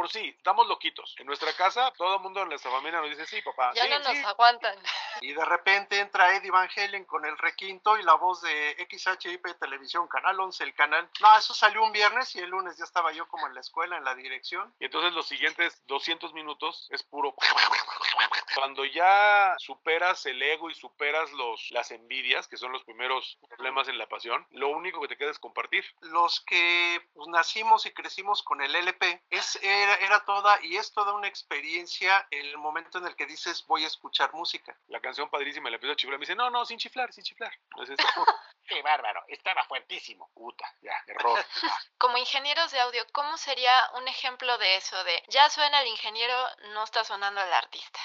por sí, estamos loquitos. En nuestra casa, todo el mundo en nuestra familia nos dice, sí, papá. Ya sí, no nos sí". aguantan. Y de repente entra Eddie Van Halen con el requinto y la voz de XHIP Televisión, Canal 11, el canal. No, eso salió un viernes y el lunes ya estaba yo como en la escuela, en la dirección. Y entonces los siguientes 200 minutos es puro... Cuando ya superas el ego y superas los, las envidias, que son los primeros problemas en la pasión, lo único que te queda es compartir. Los que pues, nacimos y crecimos con el LP, es, era, era toda y es toda una experiencia el momento en el que dices voy a escuchar música. La canción padrísima, le empiezo a chiflar, me dice, no, no, sin chiflar, sin chiflar. Entonces, Qué bárbaro, estaba fuertísimo. puta, ya, error. Como ingenieros de audio, ¿cómo sería un ejemplo de eso? De ya suena el ingeniero, no está sonando el artista.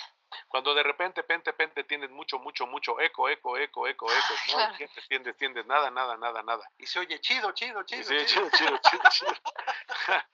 Cuando de repente, pente, pente, tienes mucho, mucho, mucho eco, eco, eco, eco, eco, no claro. entiendes, tiendes, tiendes, nada, nada, nada, nada. Y se oye chido, chido, Y chido. sí, chido. chido, chido, chido, chido.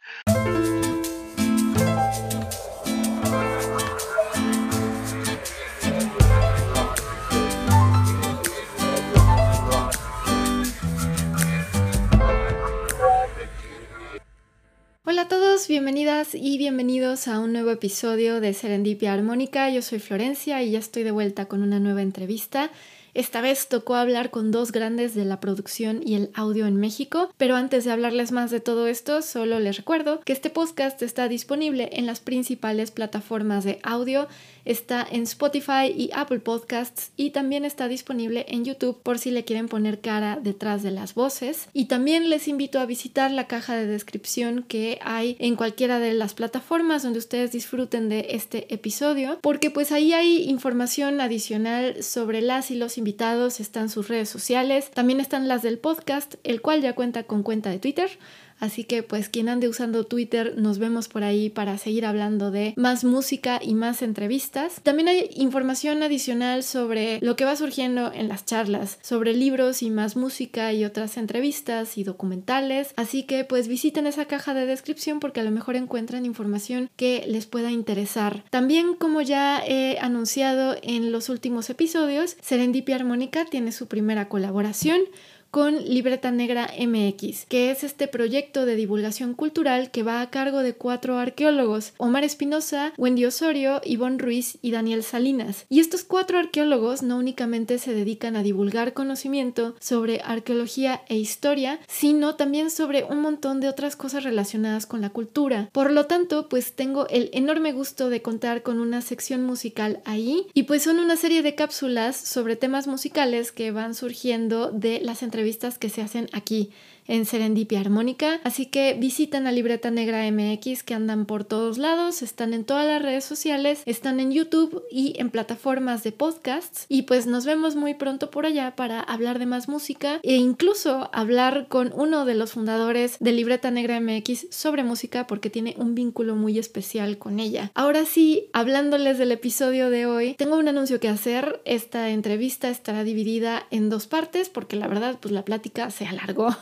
Hola a todos, bienvenidas y bienvenidos a un nuevo episodio de Serendipia Armónica. Yo soy Florencia y ya estoy de vuelta con una nueva entrevista. Esta vez tocó hablar con dos grandes de la producción y el audio en México, pero antes de hablarles más de todo esto, solo les recuerdo que este podcast está disponible en las principales plataformas de audio, está en Spotify y Apple Podcasts y también está disponible en YouTube por si le quieren poner cara detrás de las voces. Y también les invito a visitar la caja de descripción que hay en cualquiera de las plataformas donde ustedes disfruten de este episodio, porque pues ahí hay información adicional sobre las y los invitados, están sus redes sociales, también están las del podcast, el cual ya cuenta con cuenta de Twitter. Así que pues quien ande usando Twitter, nos vemos por ahí para seguir hablando de más música y más entrevistas. También hay información adicional sobre lo que va surgiendo en las charlas, sobre libros y más música y otras entrevistas y documentales. Así que pues visiten esa caja de descripción porque a lo mejor encuentran información que les pueda interesar. También como ya he anunciado en los últimos episodios, Serendipia Armónica tiene su primera colaboración con Libreta Negra MX, que es este proyecto de divulgación cultural que va a cargo de cuatro arqueólogos, Omar Espinosa, Wendy Osorio, Ivonne Ruiz y Daniel Salinas. Y estos cuatro arqueólogos no únicamente se dedican a divulgar conocimiento sobre arqueología e historia, sino también sobre un montón de otras cosas relacionadas con la cultura. Por lo tanto, pues tengo el enorme gusto de contar con una sección musical ahí y pues son una serie de cápsulas sobre temas musicales que van surgiendo de las entrevistas que se hacen aquí en Serendipia Armónica. Así que visitan a Libreta Negra MX que andan por todos lados, están en todas las redes sociales, están en YouTube y en plataformas de podcasts. Y pues nos vemos muy pronto por allá para hablar de más música e incluso hablar con uno de los fundadores de Libreta Negra MX sobre música porque tiene un vínculo muy especial con ella. Ahora sí, hablándoles del episodio de hoy, tengo un anuncio que hacer. Esta entrevista estará dividida en dos partes porque la verdad pues la plática se alargó.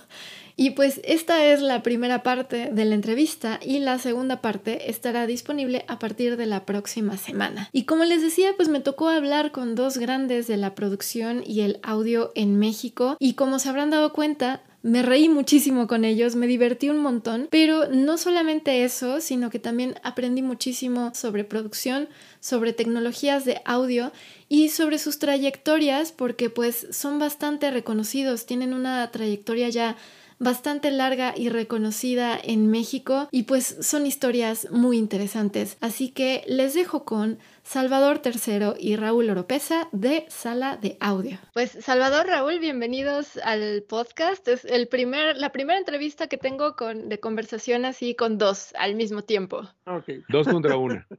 Y pues esta es la primera parte de la entrevista y la segunda parte estará disponible a partir de la próxima semana. Y como les decía, pues me tocó hablar con dos grandes de la producción y el audio en México y como se habrán dado cuenta, me reí muchísimo con ellos, me divertí un montón, pero no solamente eso, sino que también aprendí muchísimo sobre producción, sobre tecnologías de audio y sobre sus trayectorias, porque pues son bastante reconocidos, tienen una trayectoria ya bastante larga y reconocida en México y pues son historias muy interesantes. Así que les dejo con Salvador III y Raúl Oropesa de Sala de Audio. Pues Salvador, Raúl, bienvenidos al podcast. Es el primer, la primera entrevista que tengo con, de conversación así con dos al mismo tiempo. Ok, dos contra una.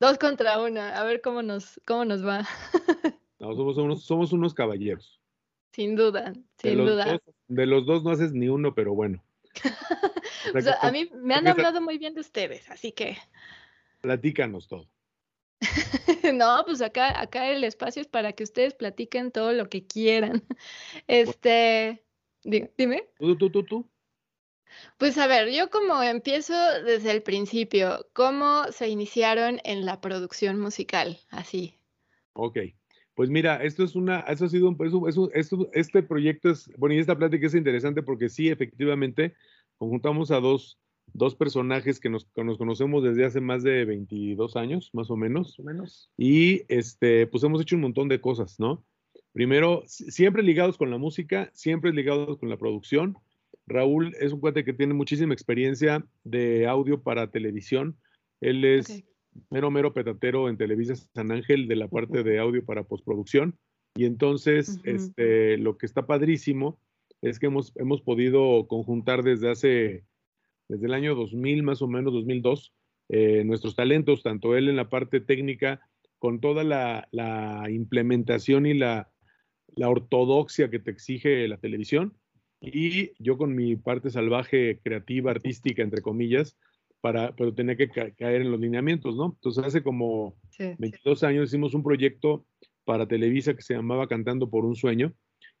Dos contra una, a ver cómo nos, cómo nos va. No, somos, unos, somos unos caballeros. Sin duda, sin duda. dos, de los dos no haces ni uno, pero bueno. O sea, O sea, que a mí me han hablado muy bien de ustedes, así que Platícanos todo. no, pues acá, acá el espacio es para que ustedes platiquen todo lo que quieran. Este, di- dime. Tú, tú, tú, tú. Pues a ver, yo como empiezo desde el principio, ¿cómo se iniciaron en la producción musical? Así. Ok. Pues mira, esto es una, esto ha sido un, es un- es un- esto- este proyecto es, bueno, y esta plática es interesante porque sí, efectivamente, conjuntamos a dos dos personajes que nos, que nos conocemos desde hace más de 22 años, más o menos. Más o menos. Y este, pues hemos hecho un montón de cosas, ¿no? Primero, si- siempre ligados con la música, siempre ligados con la producción. Raúl es un cuate que tiene muchísima experiencia de audio para televisión. Él es. Mero, mero petatero en Televisa San Ángel de la parte de audio para postproducción. Y entonces, Ujú. este, lo que está padrísimo es que hemos, hemos podido conjuntar desde hace, desde el año 2000, más o menos, 2002, eh, nuestros talentos, tanto él en la parte técnica, con toda la, la implementación y la, la ortodoxia que te exige la televisión, y yo con mi parte salvaje, creativa, artística, entre comillas, para, pero tenía que ca- caer en los lineamientos, ¿no? Entonces hace como Sí. 22 años hicimos un proyecto para Televisa que se llamaba Cantando por un Sueño,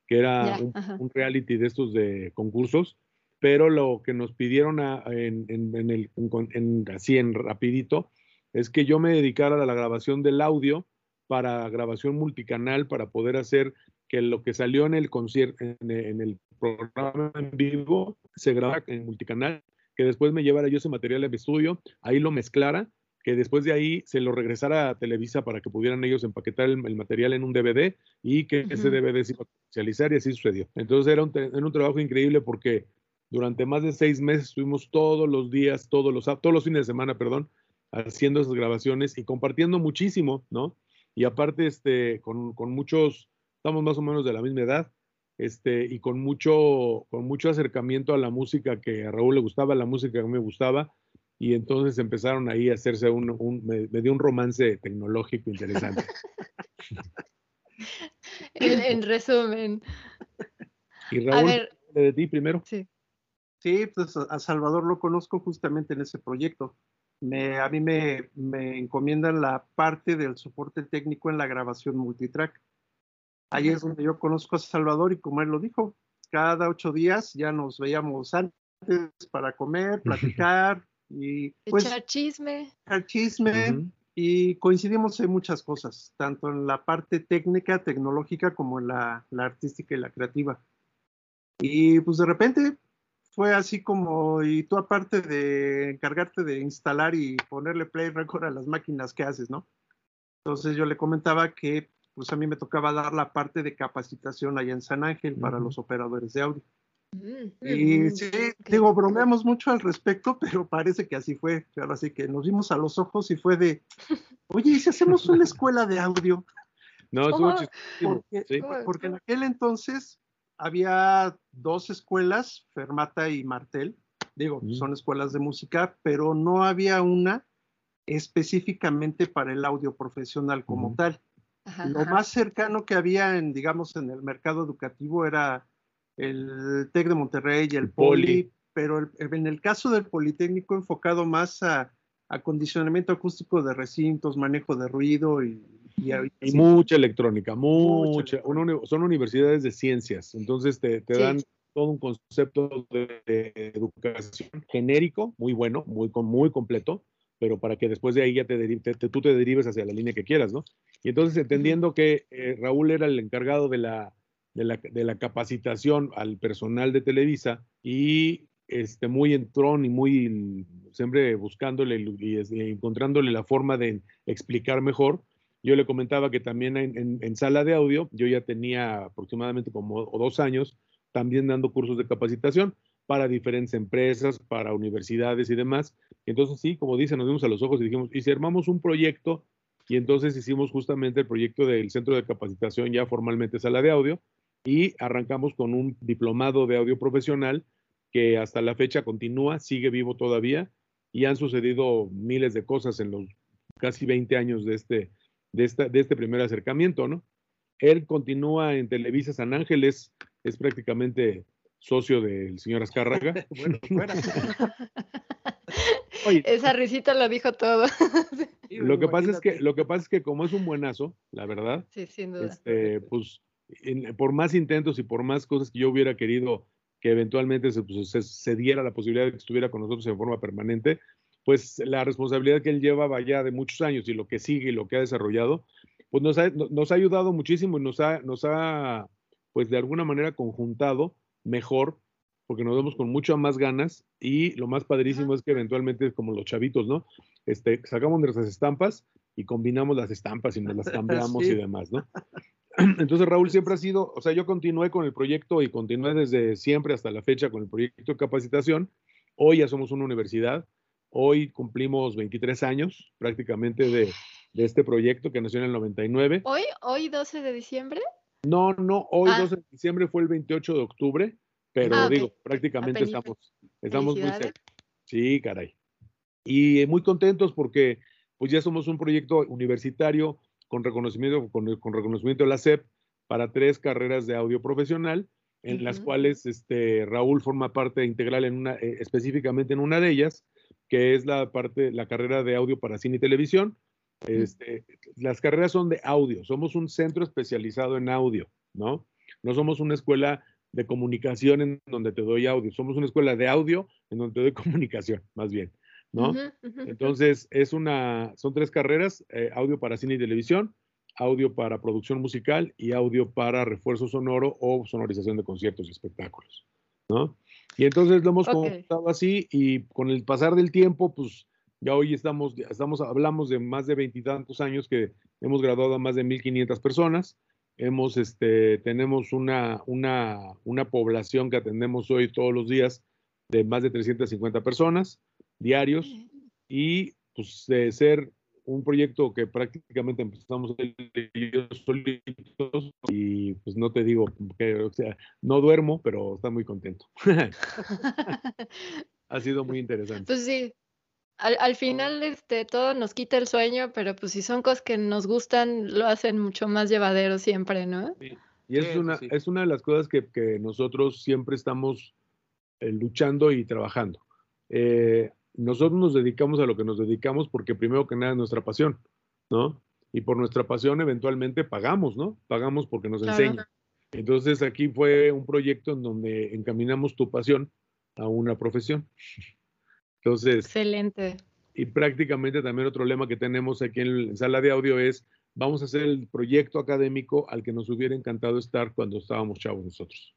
que era un, reality de estos de concursos, pero lo que nos pidieron a- en, en- en el, en con- en- así en rapidito es que yo me dedicara a la grabación del audio para grabación multicanal para poder hacer que lo que salió en el concierto, en el programa en vivo, se graba en multicanal, que después me llevara yo ese material a mi estudio, ahí lo mezclara, que después de ahí se lo regresara a Televisa para que pudieran ellos empaquetar el, el material en un DVD y que ese. DVD se iba a comercializar y así sucedió. Entonces era un, era un trabajo increíble porque durante más de seis meses estuvimos todos los días, todos los, todos los fines de semana, perdón, haciendo esas grabaciones y compartiendo muchísimo, ¿no? Y aparte, este, con, con muchos, estamos más o menos de la misma edad, este, y con mucho, con mucho acercamiento a la música que a Raúl le gustaba, la música que a mí me gustaba, y entonces empezaron ahí a hacerse un, un me, me dio un romance tecnológico interesante. En, en resumen. Y A Raúl, ver, de ti primero. sí. Sí, pues a a Salvador lo conozco justamente en ese proyecto. Me, a mí me, me encomiendan la parte del soporte técnico en la grabación multitrack. Ahí es donde yo conozco a Salvador y como él lo dijo, cada ocho días ya nos veíamos antes para comer, platicar y pues Echar chisme. echar chisme y coincidimos en muchas cosas, tanto en la parte técnica, tecnológica, como en la, la artística y la creativa. Y pues de repente fue así como, y tú aparte de encargarte de instalar y ponerle play record a las máquinas que haces, ¿no? Entonces yo le comentaba que pues a mí me tocaba dar la parte de capacitación allá en San Ángel para los operadores de audio. Mm, Y mm, sí, digo, bromeamos mucho al respecto, pero parece que así fue. Claro, así que nos vimos a los ojos y fue de, oye, ¿y si hacemos una escuela de audio? No, ¿Cómo? chistosísimo, Porque, sí. Porque en aquel entonces había dos escuelas, Fermata y Martel. Digo, Mm. son escuelas de música, pero no había una específicamente para el audio profesional como tal. Ajá, Lo ajá. más cercano que había en, digamos, en el mercado educativo era el TEC de Monterrey y el El Poli. Poli, pero el- en el caso del Politécnico enfocado más a acondicionamiento acústico de recintos, manejo de ruido y, y, Y sí. mucha electrónica, mucha. electrónica. una uni- son universidades de ciencias, entonces te, te Sí. dan todo un concepto de, de educación genérico, muy bueno, muy, muy completo, pero para que después de ahí ya te, te- te- tú te derives hacia la línea que quieras, ¿no? Y entonces entendiendo que eh, Raúl era el encargado de la, de, la, de la capacitación al personal de Televisa y este, muy entrón y muy siempre buscándole y, y encontrándole la forma de explicar mejor, yo le comentaba que también en, en, en, sala de audio, yo ya tenía aproximadamente como dos años también dando cursos de capacitación para diferentes empresas, para universidades y demás. Entonces, sí, como dice, nos vimos a los ojos y dijimos, ¿y si armamos un proyecto? Y entonces hicimos justamente el proyecto del Centro de Capacitación ya formalmente sala de audio y arrancamos con un diplomado de audio profesional que hasta la fecha continúa, sigue vivo todavía y han sucedido miles de cosas en los casi 20 años de este, de, esta, de este primer acercamiento, ¿no? Él continúa en Televisa San Ángeles, es prácticamente socio del señor Azcárraga. bueno, bueno. Oye, Esa risita lo dijo todo. sí, lo, que pasa es que, lo que pasa es que como es un buenazo, la verdad, sí, sin duda. Este, pues en, por más intentos y por más cosas que yo hubiera querido que eventualmente se, pues, se, se, diera la posibilidad de que estuviera con nosotros en forma permanente, pues la responsabilidad que él llevaba ya de muchos años y lo que sigue y lo que ha desarrollado, pues nos ha, nos ha ayudado muchísimo y nos ha, nos ha, pues de alguna manera conjuntado mejor porque nos vemos con mucho más ganas y lo más padrísimo es que eventualmente, como los chavitos, ¿no? Este, sacamos nuestras estampas y combinamos las estampas y nos las cambiamos Sí. y demás, ¿no? Entonces Raúl siempre ha sido, o sea, yo continué con el proyecto y continué desde siempre hasta la fecha con el proyecto de capacitación. Hoy ya somos una universidad, hoy cumplimos 23 años prácticamente de, de este proyecto que nació en el 99. Hoy, hoy 12 de diciembre. No, no, hoy Ah. 12 de diciembre fue el 28 de octubre, pero Ah, ok. digo, prácticamente estamos, estamos muy cerca. Sí, caray. Y eh, muy contentos porque pues ya somos un proyecto universitario con reconocimiento, con, con reconocimiento de la SEP para tres carreras de audio profesional, en las Ujú. cuales este, Raúl forma parte integral en una, eh, específicamente en una de ellas, que es la parte, la carrera de audio para cine y televisión. Este, las carreras son de audio, somos un centro especializado en audio, ¿no? No somos una escuela de comunicación en donde te doy audio, somos una escuela de audio en donde te doy comunicación, más bien, ¿no? Entonces, es una, son tres carreras, eh, audio para cine y televisión, audio para producción musical y audio para refuerzo sonoro o sonorización de conciertos y espectáculos, ¿no? Y entonces lo hemos Ok. conectado así y con el pasar del tiempo, pues ya hoy estamos, ya estamos, hablamos de más de veintitantos años que hemos graduado a más de 1.500 personas. Hemos, este, tenemos una, una, una población que atendemos hoy todos los días de más de 350 personas diarios y pues de ser un proyecto que prácticamente empezamos solitos y pues no te digo que, o sea, no duermo, pero está muy contento. ha sido muy interesante. Pues sí, al, al final este, todo nos quita el sueño, pero pues si son cosas que nos gustan, lo hacen mucho más llevadero siempre, ¿no? Y es, Sí, sí, una, sí. es una de las cosas que, que nosotros siempre estamos eh, luchando y trabajando. Eh, nosotros nos dedicamos a lo que nos dedicamos porque primero que nada es nuestra pasión, ¿no? Y por nuestra pasión eventualmente pagamos, ¿no? Pagamos porque nos Claro. enseñan. Entonces aquí fue un proyecto en donde encaminamos tu pasión a una profesión. Entonces, Excelente. y prácticamente también otro lema que tenemos aquí en, en sala de audio es, vamos a hacer el proyecto académico al que nos hubiera encantado estar cuando estábamos chavos nosotros.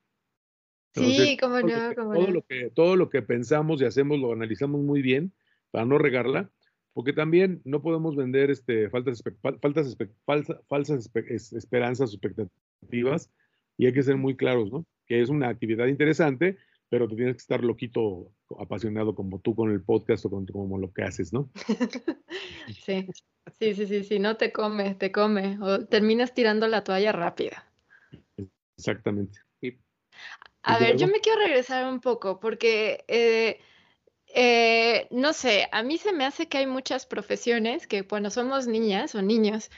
Entonces, Sí, cómo no, cómo todo no. lo que todo lo que pensamos y hacemos lo analizamos muy bien para no regarla, porque también no podemos vender este, faltas, faltas falsa- falsas espe- es- esperanzas o expectativas y hay que ser muy claros, ¿no? Que es una actividad interesante, pero te tienes que estar loquito, apasionado como tú con el podcast o con como lo que haces, ¿no? Sí, sí, sí, sí, sí, no te come, te come, o terminas tirando la toalla rápida. Exactamente. A ¿Y ver, yo me quiero regresar un poco porque, eh, eh, no sé, a mí se me hace que hay muchas profesiones que cuando somos niñas o niños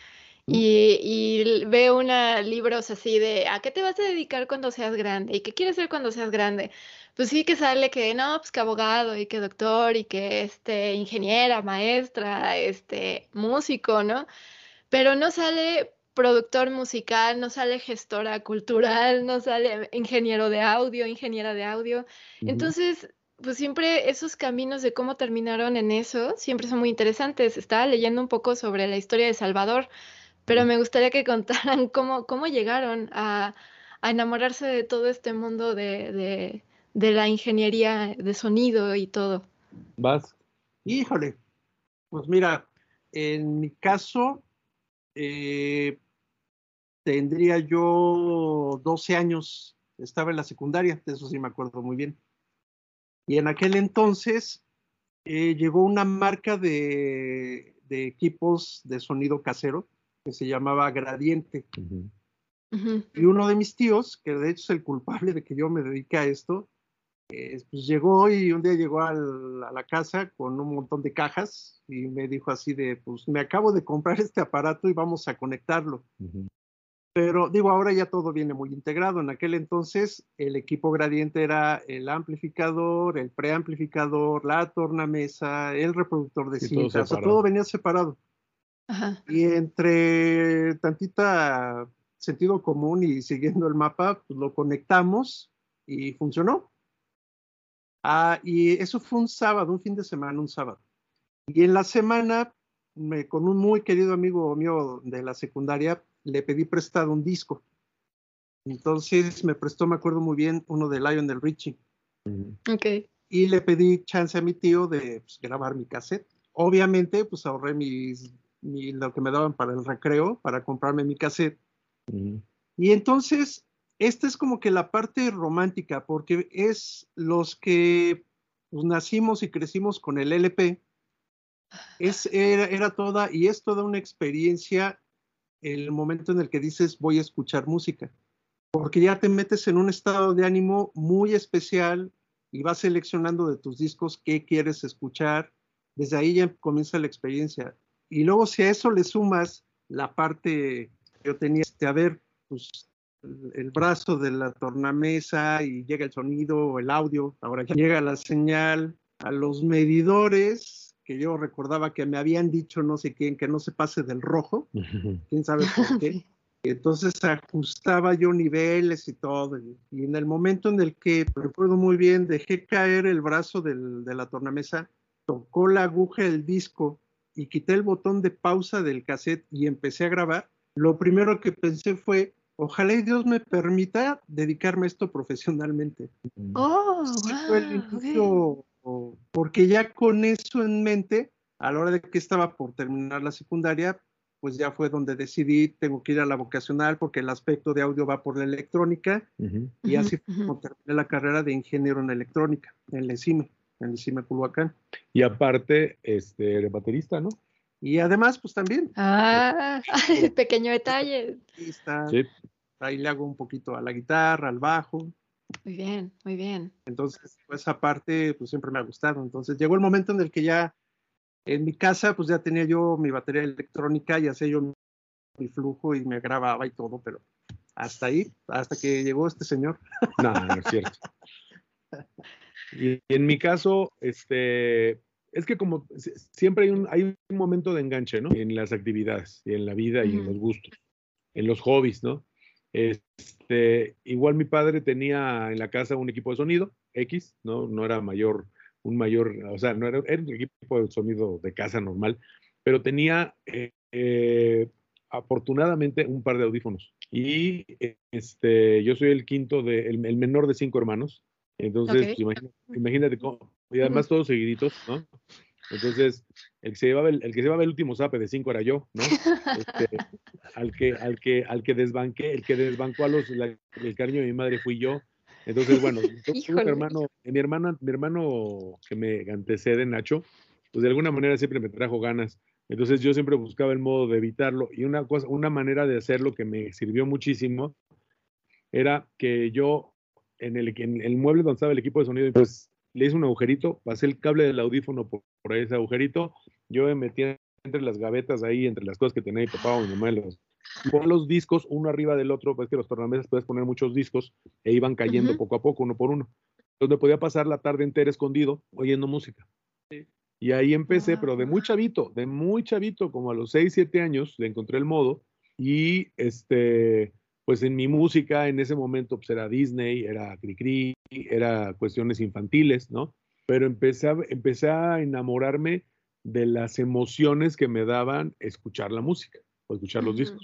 y, y veo una libros así de ¿a qué te vas a dedicar cuando seas grande? ¿Y qué quieres ser cuando seas grande? Pues sí que sale que no, pues que abogado y que doctor y que este ingeniera, maestra, este músico, ¿no? Pero no sale productor musical, no sale gestora cultural, no sale ingeniero de audio, ingeniera de audio. Entonces, pues siempre esos caminos de cómo terminaron en eso, siempre son muy interesantes. Estaba leyendo un poco sobre la historia de Salvador, pero me gustaría que contaran cómo, cómo llegaron a, a enamorarse de todo este mundo de, de, de la ingeniería de sonido y todo. Vas. Híjole, pues mira, en mi caso, eh, tendría yo 12 años, estaba en la secundaria, de eso sí me acuerdo muy bien. Y en aquel entonces eh, llegó una marca de, de equipos de sonido casero que se llamaba Gradiente. Y uno de mis tíos, que de hecho es el culpable de que yo me dedique a esto, eh, pues llegó y un día llegó al- a la casa con un montón de cajas y me dijo así de, pues me acabo de comprar este aparato y vamos a conectarlo. Pero digo, ahora ya todo viene muy integrado. En aquel entonces el equipo gradiente era el amplificador, el preamplificador, la tornamesa, el reproductor de Sí, todo cinta, o sea, todo venía separado. Ajá. Y entre tantita sentido común y siguiendo el mapa, pues lo conectamos y funcionó. Ah, y eso fue un sábado, un fin de semana, un sábado. Y en la semana, me- con un muy querido amigo mío de la secundaria, le pedí prestado un disco. Entonces me prestó, me acuerdo muy bien, uno de Lionel Richie. Y le pedí chance a mi tío de pues, grabar mi cassette. Obviamente, pues ahorré mis, mi- lo que me daban para el recreo, para comprarme mi cassette. Y entonces, esta es como que la parte romántica, porque es los que pues, nacimos y crecimos con el LP. Es, era, era toda, y es toda una experiencia el momento en el que dices voy a escuchar música, porque ya te metes en un estado de ánimo muy especial y vas seleccionando de tus discos qué quieres escuchar. Desde ahí ya comienza la experiencia. Y luego si a eso le sumas la parte que yo tenía, este, a ver, pues el, el brazo de la tornamesa y llega el sonido o el audio, ahora ya llega la señal a los medidores, que yo recordaba que me habían dicho no sé quién, que no se pase del rojo, quién sabe por qué. Entonces ajustaba yo niveles y todo. Y, y en el momento en el que, recuerdo muy bien, dejé caer el brazo del- de la tornamesa, tocó la aguja del disco y quité el botón de pausa del cassette y empecé a grabar, lo primero que pensé fue, ojalá y Dios me permita dedicarme a esto profesionalmente. Oh, Sí fue el porque ya con eso en mente, a la hora de que estaba por terminar la secundaria, pues ya fue donde decidí, tengo que ir a la vocacional porque el aspecto de audio va por la electrónica y así como terminé la carrera de ingeniero en electrónica en el ECIME, en el ECIME Culhuacán. Y aparte, este, eres baterista, ¿no? Y además, pues también, Ah, pequeño detalle. ahí, está, Sí. ahí le hago un poquito a la guitarra, al bajo, Muy bien, muy bien. Entonces, pues, esa parte pues siempre me ha gustado. Entonces, llegó el momento en el que ya en mi casa, pues ya tenía yo mi batería electrónica y hacía yo mi, mi flujo y me grababa y todo, pero hasta ahí, hasta que llegó este señor. No, no es cierto. Y en mi caso, este, es que como si- siempre hay un, hay un momento de enganche, ¿no? En las actividades, y en la vida y en Ujú. los gustos, en los hobbies, ¿no? Este, igual mi padre tenía en la casa un equipo de sonido, X, ¿no? No era mayor, un mayor, o sea, no era, era un equipo de sonido de casa normal, pero tenía eh, eh, afortunadamente un par de audífonos. Y este, yo soy el quinto, de, el, el menor de cinco hermanos. Entonces, imagínate cómo, y además todos seguiditos, ¿no? Entonces, el que se llevaba el, el que se llevaba el último zape de cinco era yo, ¿no? Este, al que, al que, al que desbanqué, el que desbancó a los, la- el cariño de mi madre fui yo. Entonces, bueno, Híjole. un hermano, mi hermano, mi hermano que me antecede, Nacho, pues de alguna manera siempre me trajo ganas. Entonces yo siempre buscaba el modo de evitarlo y una cosa, una manera de hacerlo que me sirvió muchísimo era que yo en el, en el mueble donde estaba el equipo de sonido, pues le hice un agujerito, pasé el cable del audífono por, por ese agujerito, yo me metía entre las gavetas ahí, entre las cosas que tenía mi papá o mi mamá, los, pon los discos uno arriba del otro, pues que los tornamesas puedes poner muchos discos e iban cayendo poco a poco, uno por uno. Donde podía pasar la tarde entera escondido oyendo música. Y ahí empecé, pero de muy chavito, de muy chavito, como a los 6, 7 años, le encontré el modo. Y este, pues en mi música en ese momento pues era Disney, era Cricri, era cuestiones infantiles, ¿no? Pero empecé a, empecé a enamorarme de las emociones que me daban escuchar la música o escuchar los discos.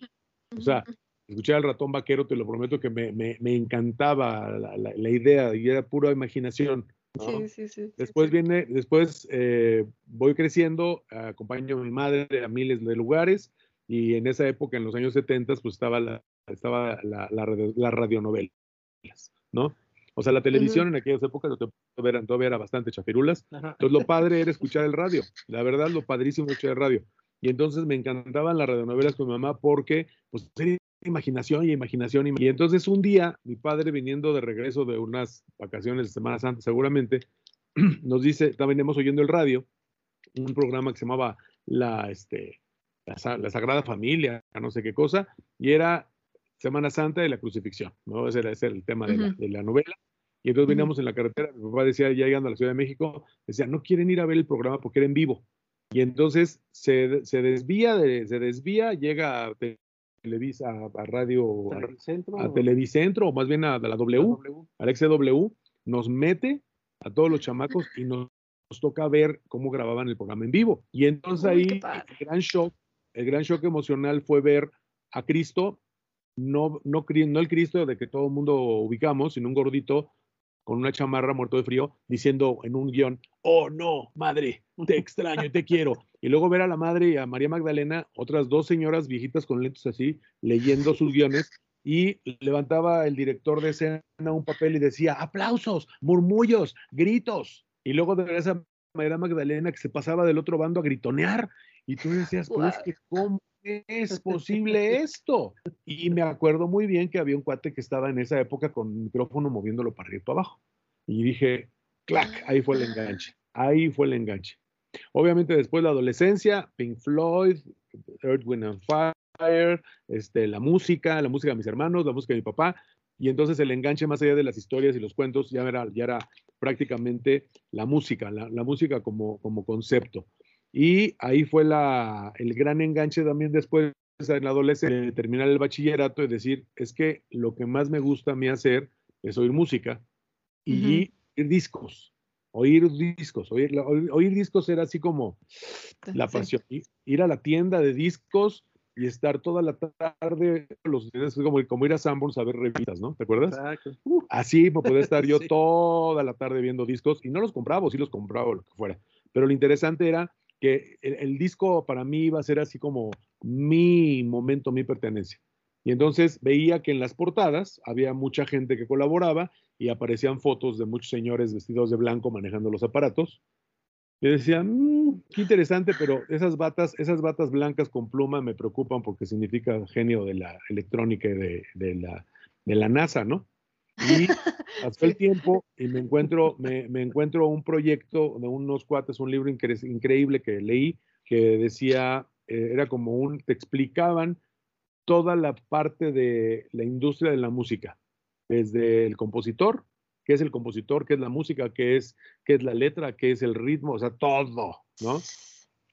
O sea, escuchar al ratón vaquero, te lo prometo que me, me- me encantaba la, la- la idea y era pura imaginación. ¿no? Sí, sí, sí. Después viene, después eh, voy creciendo, acompaño a mi madre a miles de lugares y en esa época, en los años 70, pues estaba la, estaba la, la, radio- la radionovela, ¿no? O sea, la televisión en aquellas épocas todavía era, todavía era bastante chafirulas. Entonces lo padre era escuchar el radio. La verdad, lo padrísimo era escuchar el radio. Y entonces me encantaban las radionovelas con mi mamá porque, pues, era imaginación y imaginación. Y entonces un día, mi padre viniendo de regreso de unas vacaciones de Semana Santa, seguramente, nos dice, también veníamos oyendo el radio, un programa que se llamaba La, este, la, la Sagrada Familia, no sé qué cosa, y era Semana Santa y la crucifixión, ¿no? Ese era, ese era el tema de, la, Ujú. de la novela. Y entonces Ujú. veníamos en la carretera, mi papá decía, ya llegando a la Ciudad de México, decía, no quieren ir a ver el programa porque era en vivo. Y entonces se, se desvía, de, se desvía, llega a Televisa, a, radio, a, Televicentro, a Televicentro, o más bien a, a la W, W. al XW, nos mete a todos los chamacos y nos, nos toca ver cómo grababan el programa en vivo. Y entonces Uy, ahí el gran shock, el gran shock emocional fue ver a Cristo, no, no, no el Cristo de que todo el mundo ubicamos, sino un gordito con una chamarra muerto de frío, diciendo en un guion, oh no, madre, te extraño, te quiero. Y luego ver a la madre y a María Magdalena, otras dos señoras viejitas con lentes así, leyendo sus guiones, y levantaba el director de escena un papel y decía, aplausos, murmullos, gritos. Y luego de esa María Magdalena que se pasaba del otro bando a gritonear. Y tú decías, pues, que ¿cómo es posible esto? Y me acuerdo muy bien que había un cuate que estaba en esa época con un micrófono moviéndolo para arriba y para abajo. Y dije, clac, ahí fue el enganche. Ahí fue el enganche. Obviamente después la adolescencia, Pink Floyd, Earth, Wind and Fire, este, la música, la música de mis hermanos, la música de mi papá, y entonces el enganche más allá de las historias y los cuentos ya era, ya era prácticamente la música, la, la música como, como concepto. Y ahí fue la, el gran enganche también después en la adolescencia, de terminar el bachillerato y decir, es que lo que más me gusta a mí hacer es oír música y oír discos, oír discos, oír, oír, discos era así como la pasión, ir a la tienda de discos y estar toda la tarde, los días como, como ir a Sanborns a ver revistas, ¿no? ¿Te acuerdas? Uh, así me podía estar yo toda la tarde viendo discos y no los compraba, o sí los compraba o lo que fuera. Pero lo interesante era que el, disco para mí iba a ser así como mi momento, mi pertenencia. Y entonces veía que en las portadas había mucha gente que colaboraba y aparecían fotos de muchos señores vestidos de blanco manejando los aparatos y decía, mmm, qué interesante, pero esas batas, esas batas blancas con pluma me preocupan porque significa genio de la electrónica y de, de, la, de la NASA, ¿no? Y pasó el tiempo y me encuentro, me, me, encuentro un proyecto de unos cuates, un libro incre increíble que leí, que decía, eh, era como un, te explicaban toda la parte de la industria de la música, desde el compositor, qué es el compositor, qué es la música, qué es, qué es la letra, qué es el ritmo, o sea, todo, ¿no?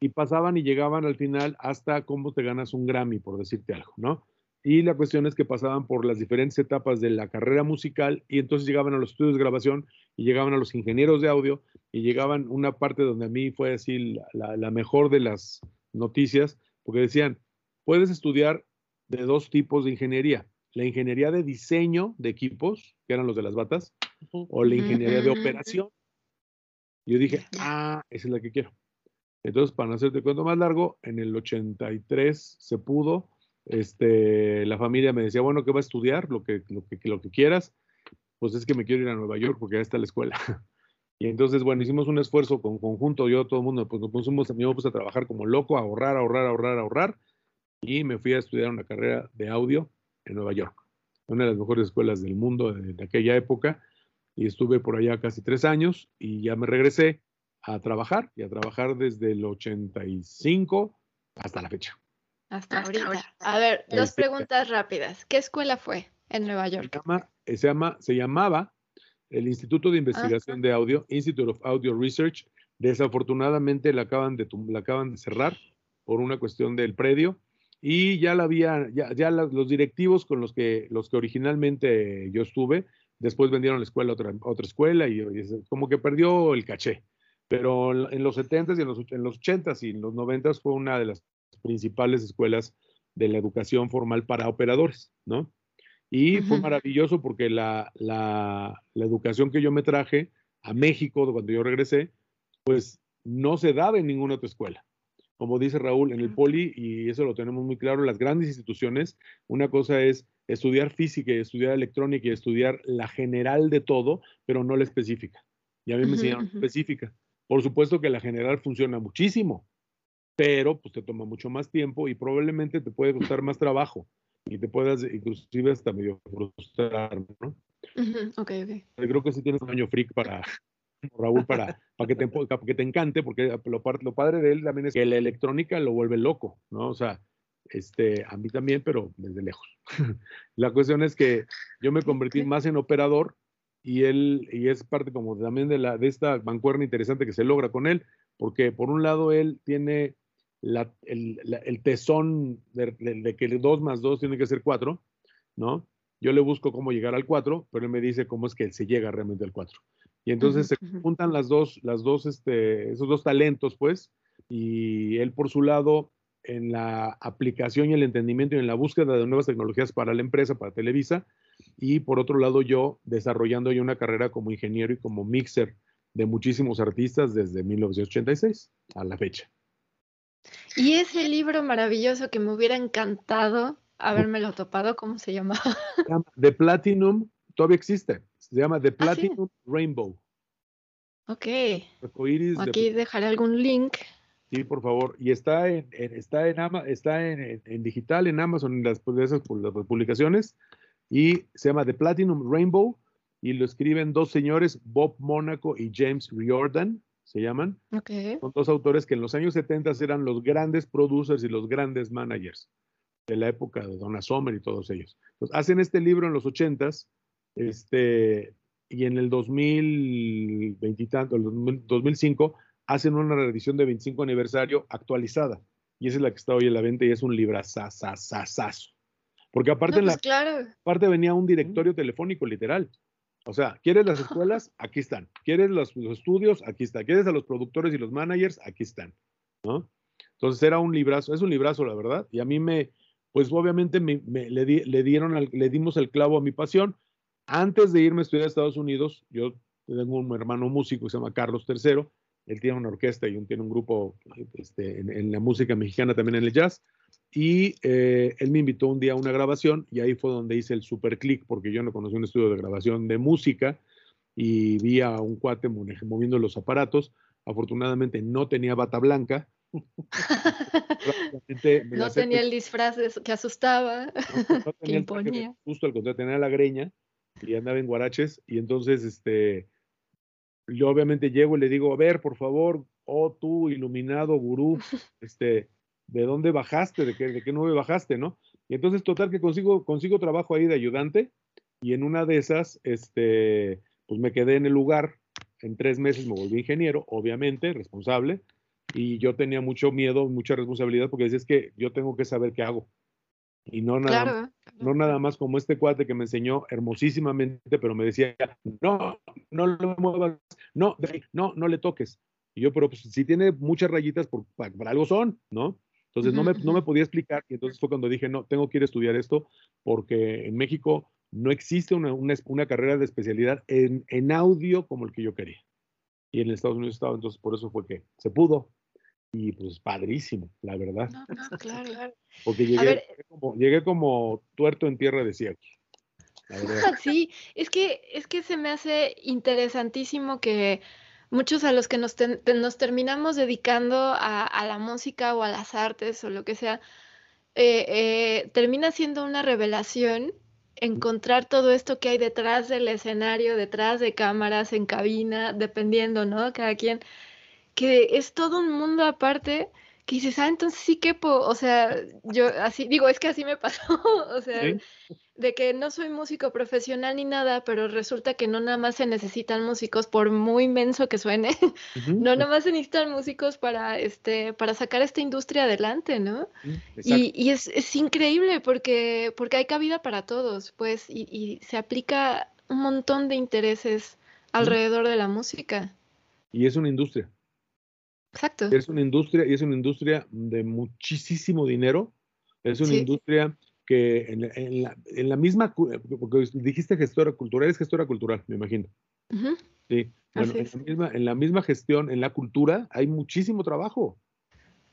Y pasaban y llegaban al final hasta cómo te ganas un Grammy, por decirte algo, ¿no? Y la cuestión es que pasaban por las diferentes etapas de la carrera musical y entonces llegaban a los estudios de grabación y llegaban a los ingenieros de audio y llegaban una parte donde a mí fue así la, la mejor de las noticias, porque decían, puedes estudiar de dos tipos de ingeniería, la ingeniería de diseño de equipos, que eran los de las batas, o la ingeniería de operación. Yo dije, ah, esa es la que quiero. Entonces, para no hacerte cuento más largo, en el 83 se pudo. Este, la familia me decía, bueno, ¿qué va a estudiar? Lo que, lo que, lo que quieras. Pues es que me quiero ir a Nueva York porque ya está la escuela. Y entonces, bueno, hicimos un esfuerzo con conjunto, yo, todo el mundo, pues nos pusimos, puse a trabajar como loco, a ahorrar, ahorrar, ahorrar, ahorrar, y me fui a estudiar una carrera de audio en Nueva York, una de las mejores escuelas del mundo de, de aquella época, y estuve por allá casi tres años y ya me regresé a trabajar y a trabajar desde el 85 hasta la fecha. Hasta ahorita. A ver, dos este, preguntas rápidas. ¿Qué escuela fue en Nueva York? Se, llama, se, llama, se llamaba el Instituto de Investigación de Audio, Institute of Audio Research. Desafortunadamente la acaban de, la acaban de cerrar por una cuestión del predio y ya la había, ya, ya los directivos con los que, los que originalmente yo estuve, Después vendieron la escuela a otra, otra escuela y, y, como que perdió el caché. Pero en los 70s y en los, en los 80s y en los 90s fue una de las principales escuelas de la educación formal para operadores, ¿no? Y fue maravilloso porque la, la, la, educación que yo me traje a México cuando yo regresé, pues no se daba en ninguna otra escuela. Como dice Raúl, en el poli, y eso lo tenemos muy claro, las grandes instituciones, una cosa es estudiar física y estudiar electrónica y estudiar la general de todo, pero no la específica. Y a mí me enseñaron específica. Por supuesto que la general funciona muchísimo, pero pues te toma mucho más tiempo y probablemente te puede costar más trabajo y te puedas inclusive hasta medio frustrar, ¿no? Uh -huh. Ok, ok. Yo creo que sí tienes un año freak para, Raúl, para, para, que te, para que te encante, porque lo, lo padre de él también es que la electrónica lo vuelve loco, ¿no? O sea, este, a mí también, pero desde lejos. la cuestión es que yo me convertí más en operador y él, y es parte como también de, la, de esta bancuerna interesante que se logra con él, porque por un lado él tiene la, el, la, el, tesón de, de, de, que dos más dos tiene que ser cuatro, ¿no? Yo le busco cómo llegar al cuatro, pero él me dice cómo es que se llega realmente al cuatro. Y entonces uh -huh. se juntan las dos, las dos, este, esos dos talentos, pues, y él por su lado en la aplicación y el entendimiento y en la búsqueda de nuevas tecnologías para la empresa, para Televisa, y por otro lado yo desarrollando ya una carrera como ingeniero y como mixer de muchísimos artistas desde 1986 a la fecha. Y ese libro maravilloso que me hubiera encantado habérmelo topado, ¿cómo se llamaba? The Platinum, todavía existe, se llama The ¿Ah, sí? Platinum Rainbow. Ok. De- Aquí dejaré algún link. Sí, por favor. Y está en, en- está en, Ama- está en, en- en digital, en Amazon, en las, de esas pu- las publicaciones. Y se llama The Platinum Rainbow. Y lo escriben dos señores, Bob Mónaco y James Riordan, se llaman. Ok. Son dos autores que en los años 70 eran los grandes producers y los grandes managers de la época de Donna Summer y todos ellos. Entonces, hacen este libro en los 80s, este, y en el 2020 y tanto, el 2000 2005, hacen una reedición de 25 aniversario actualizada. Y esa es la que está hoy en la venta y es un librazazazazazo. Porque aparte, No, en la, pues claro. aparte venía un directorio telefónico literal. O sea, ¿quieres las escuelas? Aquí están. ¿Quieres los, estudios? Aquí está. ¿Quieres a los productores y los managers? Aquí están. ¿no? Entonces era un librazo, es un librazo, la verdad. Y a mí me, pues obviamente me, le, di- le dieron, le dimos el clavo a mi pasión. Antes de irme a estudiar a Estados Unidos, yo tengo un hermano músico que se llama Carlos III. Él tiene una orquesta y un- tiene un grupo este, en la música mexicana, también en el jazz. Y eh, él me invitó un día a una grabación y ahí fue donde hice el super click porque yo no conocí un estudio de grabación de música y vi a un cuate moviendo los aparatos. Afortunadamente no tenía bata blanca. No sé- tenía el disfraz que asustaba. no, no que imponía. justo al contrario, tenía la greña y andaba en guaraches. Y entonces, este, yo obviamente llego y le digo, a ver, por favor, oh tú, iluminado gurú, este, ¿de dónde bajaste? ¿De qué, de qué nube bajaste, no? Y entonces, total, que consigo, consigo trabajo ahí de ayudante y en una de esas, este, pues me quedé en el lugar. En tres meses me volví ingeniero, obviamente, responsable. Y yo tenía mucho miedo, mucha responsabilidad, porque decía, es que yo tengo que saber qué hago. Y no nada Claro. no nada más como este cuate que me enseñó hermosísimamente, pero me decía, no, no lo muevas, no, no, no le toques. Y yo, pero pues, si tiene muchas rayitas, por, pa- para, algo son, ¿no? Entonces no, me, no me podía explicar y entonces fue cuando dije, no, tengo que ir a estudiar esto porque en México no existe una, una, una carrera de especialidad en, en audio como el que yo quería. Y en Estados Unidos estaba, entonces por eso fue que se pudo. Y pues padrísimo, la verdad. No, no, claro, claro. Porque llegué, ver. llegué como, llegué como tuerto en tierra de verdad. Sí, es que, es que se me hace interesantísimo que muchos a los que nos, ten- te- nos terminamos dedicando a, la música o a las artes o lo que sea, eh, eh, termina siendo una revelación encontrar todo esto que hay detrás del escenario, detrás de cámaras, en cabina, dependiendo, ¿no? Cada quien, que es todo un mundo aparte que dices, ah, entonces sí quepo, o sea, yo así, digo, es que así me pasó, o sea, Sí. De que no soy músico profesional ni nada, pero resulta que no nada más se necesitan músicos, por muy inmenso que suene, no nada más se necesitan músicos para, este, para sacar esta industria adelante, ¿no? exacto. Y, y es, es increíble porque, porque hay cabida para todos, pues, y, y se aplica un montón de intereses alrededor de la música. Y es una industria. Exacto. Es una industria y es una industria de muchísimo dinero. Es una Sí. industria que en, la- en la, en la misma, porque dijiste gestora cultural, es gestora cultural, me imagino. Ujú. Sí. Bueno, en la, misma, en la misma gestión, en la cultura, hay muchísimo trabajo.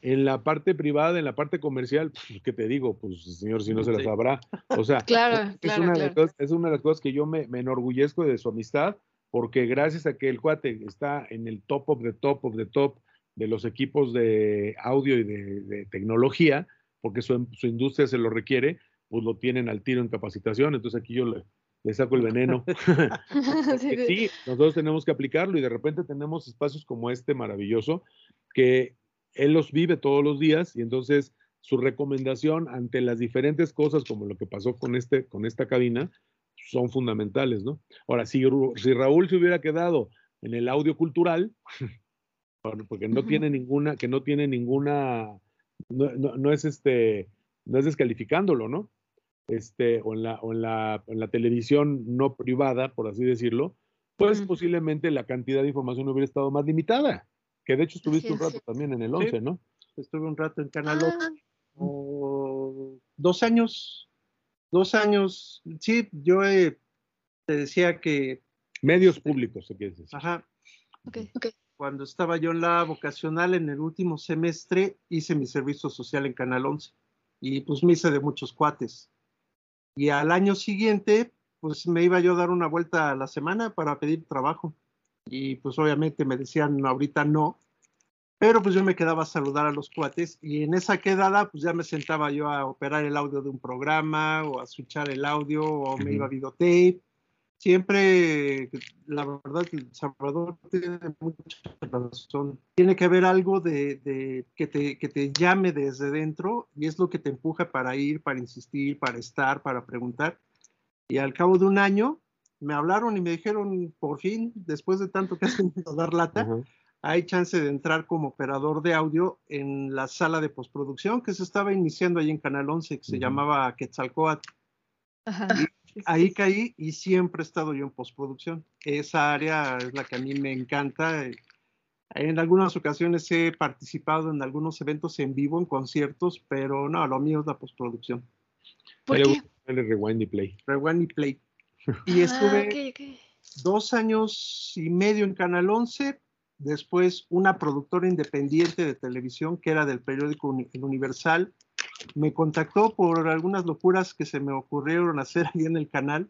En la parte privada, en la parte comercial, pues, ¿qué te digo? Pues, señor, si no se la sabrá. O sea, Claro, es, claro, una claro. cosas, es una de las cosas que yo me, me enorgullezco de su amistad, porque gracias a que el cuate está en el top of the top of the top de los equipos de audio y de, de tecnología, porque su, su industria se lo requiere, pues lo tienen al tiro en capacitación. Entonces aquí yo le, le saco el veneno. Sí, nosotros tenemos que aplicarlo y de repente tenemos espacios como este maravilloso que él los vive todos los días y entonces su recomendación ante las diferentes cosas como lo que pasó con, este, con esta cabina son fundamentales, ¿no? Ahora, si, si Raúl se hubiera quedado en el audio cultural, porque no tiene ninguna, que no tiene ninguna, no, no- no es este, no es descalificándolo, ¿no? Este, o en la, o en la, en la televisión no privada, por así decirlo, pues posiblemente la cantidad de información hubiera estado más limitada. Que de hecho estuviste un rato también en el 11, ¿no? Estuve un rato en Canal 8, Ah, o dos años. Dos años, sí, yo eh, te decía que, Medios públicos, ¿qué quieres decir? ajá, Ok, ok. cuando estaba yo en la vocacional en el último semestre, hice mi servicio social en Canal 11 y pues me hice de muchos cuates. Y al año siguiente, pues me iba yo a dar una vuelta a la semana para pedir trabajo. Y pues obviamente me decían ahorita no, pero pues yo me quedaba a saludar a los cuates y en esa quedada pues ya me sentaba yo a operar el audio de un programa o a switchar el audio o me Ujú. iba a videotape. Siempre, la verdad, que Salvador tiene mucha razón. Tiene que haber algo de, de- que, te, que te llame desde dentro y es lo que te empuja para ir, para insistir, para estar, para preguntar. Y al cabo de un año me hablaron y me dijeron, por fin, después de tanto que has tenido dar lata, hay chance de entrar como operador de audio en la sala de postproducción que se estaba iniciando ahí en Canal 11, que se llamaba Quetzalcoatl. Ajá. Ahí caí y siempre he estado yo en postproducción. Esa área es la que a mí me encanta. En algunas ocasiones he participado en algunos eventos en vivo, en conciertos, pero no, lo mío es la postproducción. ¿Por qué? rewind y play. Rewind y play. Y Ah, estuve ok, ok. dos años y medio en Canal 11, después una productora independiente de televisión que era del periódico El Universal, me contactó por algunas locuras que se me ocurrieron hacer ahí en el canal,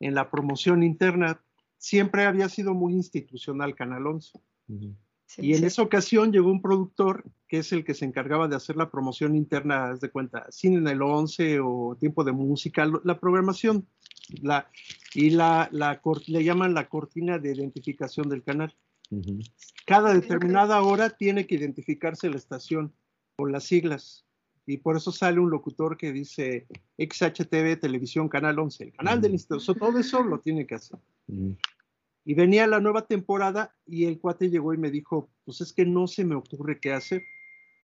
en la promoción interna. Siempre había sido muy institucional Canal 11. Ujú. Sí, Y en sí. esa ocasión llegó un productor que es el que se encargaba de hacer la promoción interna, haz de cuenta, cine en el 11 o tiempo de música, la programación. La, y la, le llaman la cortina de identificación del canal. Cada determinada hora tiene que identificarse la estación con las siglas. Y por eso sale un locutor que dice XHTV Televisión Canal 11, el canal del instituto. Todo eso lo tiene que hacer. Y venía la nueva temporada y el cuate llegó y me dijo, pues es que no se me ocurre qué hacer.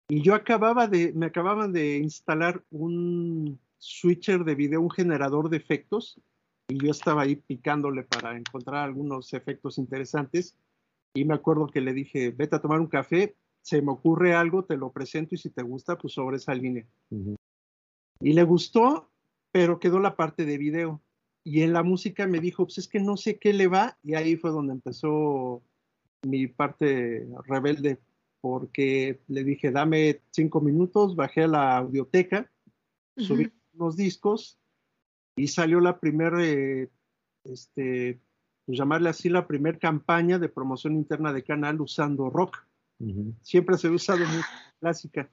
Y yo acababa de, me acababan de instalar un switcher de video, un generador de efectos, y yo estaba ahí picándole para encontrar algunos efectos interesantes. Y me acuerdo que le dije, vete a tomar un café, se me ocurre algo, te lo presento y si te gusta, pues sobre esa línea. Y le gustó, pero quedó la parte de video. Y en la música me dijo, pues es que no sé qué le va. Y ahí fue donde empezó mi parte rebelde, porque le dije, dame cinco minutos, bajé a la audioteca, subí unos discos y salió la primera, este, pues llamarle así, la primera campaña de promoción interna de canal usando rock Siempre se ha usado música clásica.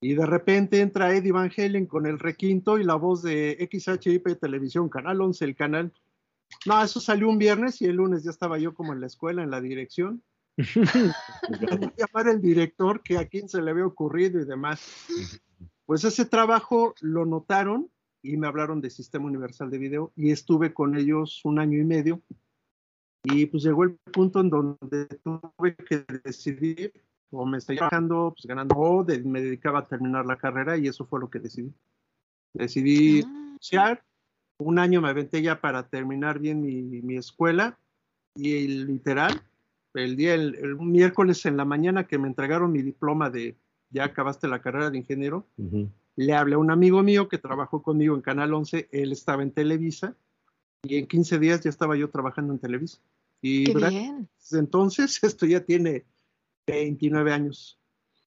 Y de repente entra Eddie Van Halen con el requinto y la voz de XHIP Televisión, Canal 11, el canal. No, eso salió un viernes y el lunes ya estaba yo como en la escuela, en la dirección. llamar el director que a quién se le había ocurrido y demás. Pues ese trabajo lo notaron y me hablaron de Sistema Universal de Video y estuve con ellos un año y medio. Y pues llegó el punto en donde tuve que decidir o me estoy trabajando, pues ganando, o de- me dedicaba a terminar la carrera y eso fue lo que decidí. Decidí Ah, un año me aventé ya para terminar bien mi, mi escuela y literal, el día, el, el miércoles en la mañana que me entregaron mi diploma de ya acabaste la carrera de ingeniero, le hablé a un amigo mío que trabajó conmigo en Canal 11, él estaba en Televisa y en 15 días ya estaba yo trabajando en Televisa. Y qué ¿verdad? bien. entonces esto ya tiene 29 años,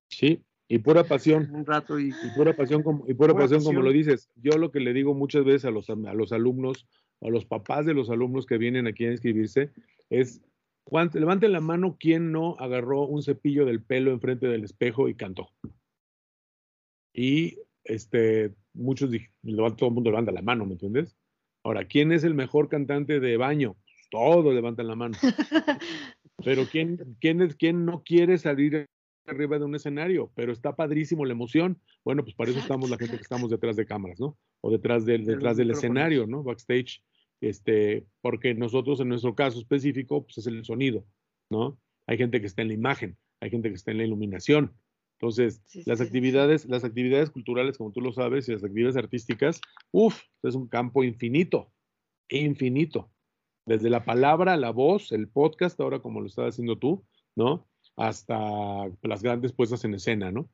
Sí, y pura pasión. un rato y Y pura pasión, como, y pura Pura pasión, como lo dices. Yo lo que le digo muchas veces a los, a los alumnos, a los papás de los alumnos que vienen aquí a inscribirse, es, ¿cuán- levanten la mano quien no agarró un cepillo del pelo enfrente del espejo y cantó. Y este, muchos, todo el mundo levanta la mano, ¿me entiendes? Ahora, ¿quién es el mejor cantante de baño? Todos levantan la mano. Pero ¿quién, quién, es, quién no quiere salir arriba de un escenario? Pero está padrísimo la emoción. Bueno, pues para eso estamos la gente que estamos detrás de cámaras, ¿no? O detrás del, detrás del escenario, ¿no? Backstage. Este, porque nosotros en nuestro caso específico, pues es el sonido, ¿no? Hay gente que está en la imagen, hay gente que está en la iluminación. Entonces, Sí, las sí, sí. actividades, las actividades culturales, como tú lo sabes, y las actividades artísticas, uff, es un campo infinito, infinito. Desde la palabra, la voz, el podcast, ahora como lo estás haciendo tú, ¿no? Hasta las grandes puestas en escena, ¿no?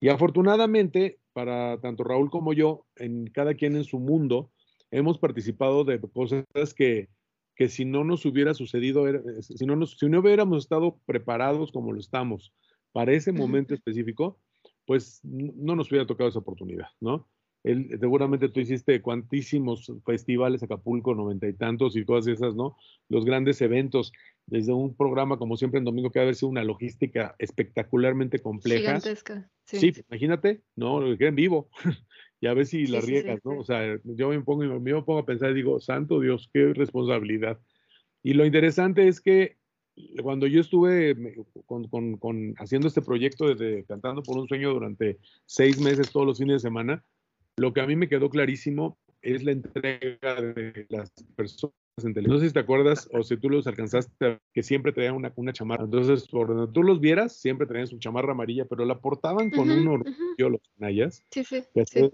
Y afortunadamente, para tanto Raúl como yo, en cada quien en su mundo, hemos participado de cosas que, que si no nos hubiera sucedido, era- si no, nos, si no hubiéramos estado preparados como lo estamos para ese momento específico, pues no nos hubiera tocado esa oportunidad, ¿no? El- seguramente tú hiciste cuantísimos festivales, Acapulco, noventa y tantos y todas esas, ¿no? Los grandes eventos, desde un programa como siempre en domingo que ha haber sido una logística espectacularmente compleja. Gigantesca. Sí. Sí, imagínate, ¿no? Lo que en vivo. y a ver si la Sí, sí, sí, riegas, ¿no? O sea, yo me pongo, yo me pongo a pensar y digo, santo Dios, qué responsabilidad. Y lo interesante es que cuando yo estuve con, con- haciendo este proyecto desde Cantando por un Sueño durante seis meses, todos los fines de semana, lo que a mí me quedó clarísimo es la entrega de las personas en televisión. No sé si te acuerdas o si tú los alcanzaste, que siempre traían una, una chamarra. Entonces, por donde tú los vieras, siempre traían su chamarra amarilla, pero la portaban con Ujú, un orgullo los canallas. Sí, sí. que sí.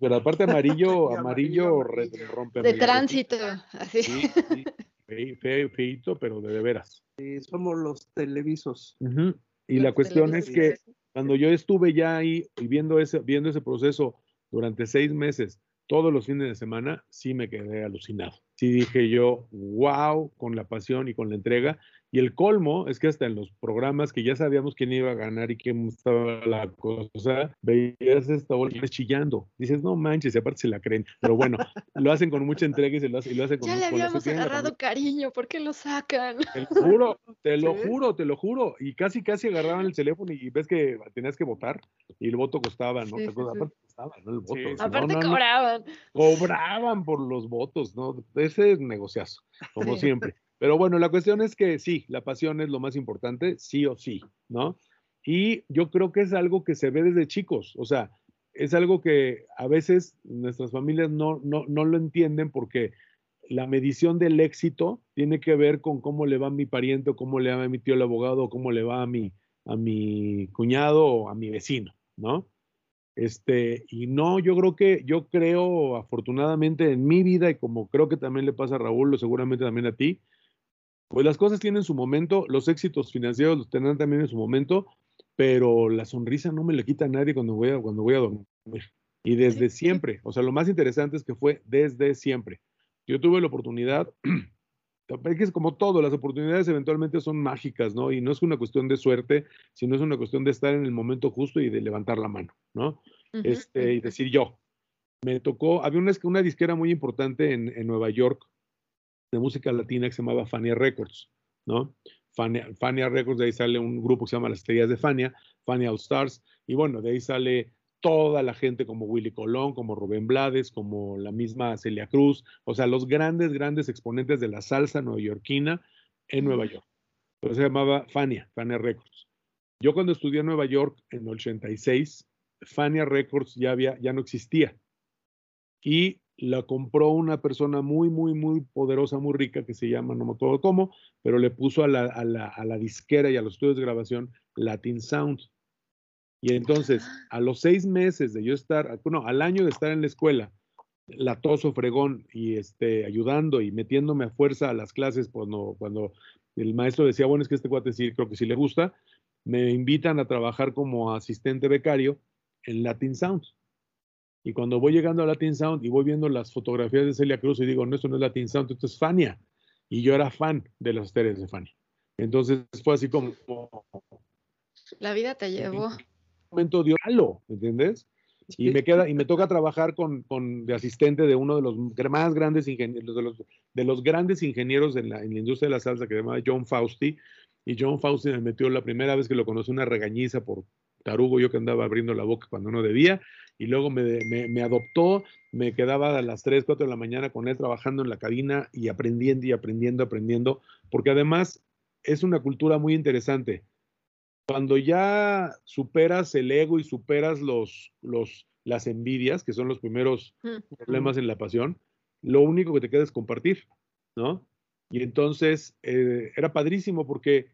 pero aparte amarillo, amarillo, amarillo, rompe De amarillo. tránsito. Así. Sí, sí, fe- fe- feíto, pero de, de veras. Sí, somos los televisos. Y Los la cuestión es que cuando yo estuve ya ahí y viendo ese, viendo ese proceso durante seis meses, todos los fines de semana, sí me quedé alucinado. Sí dije yo, wow, con la pasión y con la entrega. Y el colmo es que hasta en los programas que ya sabíamos quién iba a ganar y quién estaba la cosa, veías esta bola chillando. Dices, no manches, y aparte se la creen. Pero bueno, lo hacen con mucha entrega y, se lo, hace- y lo hacen con Ya le habíamos agarrado cariño, ¿por qué lo sacan? te lo juro, te lo juro, te lo juro. Y casi, casi agarraban el teléfono y ves que tenías que votar y el voto costaba, ¿no? Sí, ¿Te sí, acuerdas? sí. Aparte costaba, ¿no? El voto. Aparte no, no, cobraban. cobraban por los votos, ¿no? Ese es negociazo, como siempre. Pero bueno, la cuestión es que sí, la pasión es lo más importante, sí o sí, ¿no? Y yo creo que es algo que se ve desde chicos, o sea, es algo que a veces nuestras familias no, no, no lo entienden porque la medición del éxito tiene que ver con cómo le va a mi pariente, o cómo le va a mi tío el abogado, o cómo le va a mi, a mi cuñado o a mi vecino, ¿no? Este, y no, yo creo que, yo creo afortunadamente en mi vida y como creo que también le pasa a Raúl, seguramente también a ti, pues las cosas tienen su momento, los éxitos financieros los tendrán también en su momento, pero la sonrisa no me la quita a nadie cuando voy a, cuando voy a dormir. Y desde siempre, o sea, lo más interesante es que fue desde siempre. Yo tuve la oportunidad, es que es como todo, las oportunidades eventualmente son mágicas, ¿no? Y no es una cuestión de suerte, sino es una cuestión de estar en el momento justo y de levantar la mano, ¿no? Este, y decir yo. Me tocó, había una, una disquera muy importante en, en Nueva York de música latina que se llamaba Fania Records, ¿no? Fania, Fania Records, de ahí sale un grupo que se llama Las Estrellas de Fania, Fania All Stars, y bueno, de ahí sale toda la gente como Willy Colón, como Rubén Blades, como la misma Celia Cruz, o sea, los grandes, grandes exponentes de la salsa neoyorquina en Nueva Ujú. York. Entonces se llamaba Fania, Fania Records. Yo cuando estudié en Nueva York en el 86, Fania Records ya, había, ya no existía. Y la compró una persona muy, muy, muy poderosa, muy rica, que se llama, no me acuerdo cómo, pero le puso a la, a la, a la disquera y a los estudios de grabación Latin Sound. Y entonces, a los seis meses de yo estar, no, al año de estar en la escuela, latoso, fregón, y este, ayudando y metiéndome a fuerza a las clases cuando, cuando el maestro decía, bueno, es que este cuate sí, creo que sí le gusta, me invitan a trabajar como asistente becario en Latin Sound. Y cuando voy llegando a Latin Sound y voy viendo las fotografías de Celia Cruz y digo, no, esto no es Latin Sound, esto es Fania. Y yo era fan de las estrellas de Fania. Entonces fue así como La vida te llevó. un momento de halo, ¿entiendes? Y me queda, y me toca trabajar con, con de asistente de uno de los más grandes ingenieros, de los, de los grandes ingenieros en la, en la industria de la salsa que se llama John Fausti. Y John Fausti me metió la primera vez que lo conocí una regañiza por tarugo, yo que andaba abriendo la boca cuando no debía. Y luego me, me, me adoptó, me quedaba a las 3, 4 de la mañana con él trabajando en la cabina y aprendiendo y aprendiendo, aprendiendo, porque además es una cultura muy interesante cuando ya superas el ego y superas los, los, las envidias, que son los primeros Mm. problemas en la pasión, lo único que te queda es compartir, ¿no? Y entonces eh, era padrísimo porque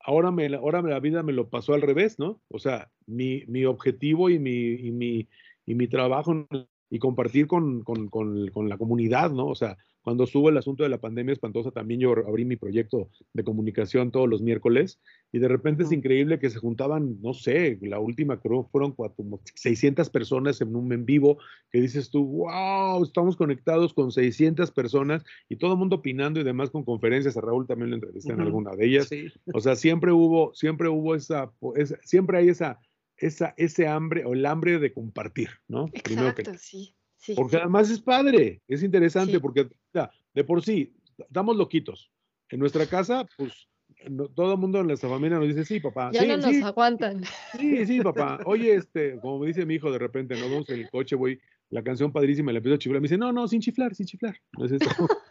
ahora, me, la- ahora la vida me lo pasó al revés, ¿no? O sea, mi, mi objetivo y mi, y, mi, y mi trabajo y compartir con, con, con, con la comunidad, ¿no? O sea, cuando estuvo el asunto de la pandemia espantosa, también yo abrí mi proyecto de comunicación todos los miércoles y de repente es increíble que se juntaban, no sé, la última creo fueron como 600 personas en un en vivo que dices tú, wow, estamos conectados con 600 personas y todo el mundo opinando y demás con conferencias. A Raúl también lo entrevisté en alguna de ellas. O sea, siempre hubo, siempre hubo esa, esa siempre hay esa, esa, ese hambre o el hambre de compartir, ¿no? Exacto, sí. Porque además es padre, es interesante, porque de por sí, estamos loquitos. En nuestra casa, pues todo el mundo en nuestra familia nos dice, sí, papá. Ya sí, no nos aguantan. Sí, sí, papá. Oye, este, como me dice mi hijo de repente, nos vamos en el coche, güey, la canción padrísima, le empiezo a chiflar. Me dice, no, no, sin chiflar, sin chiflar. No es eso.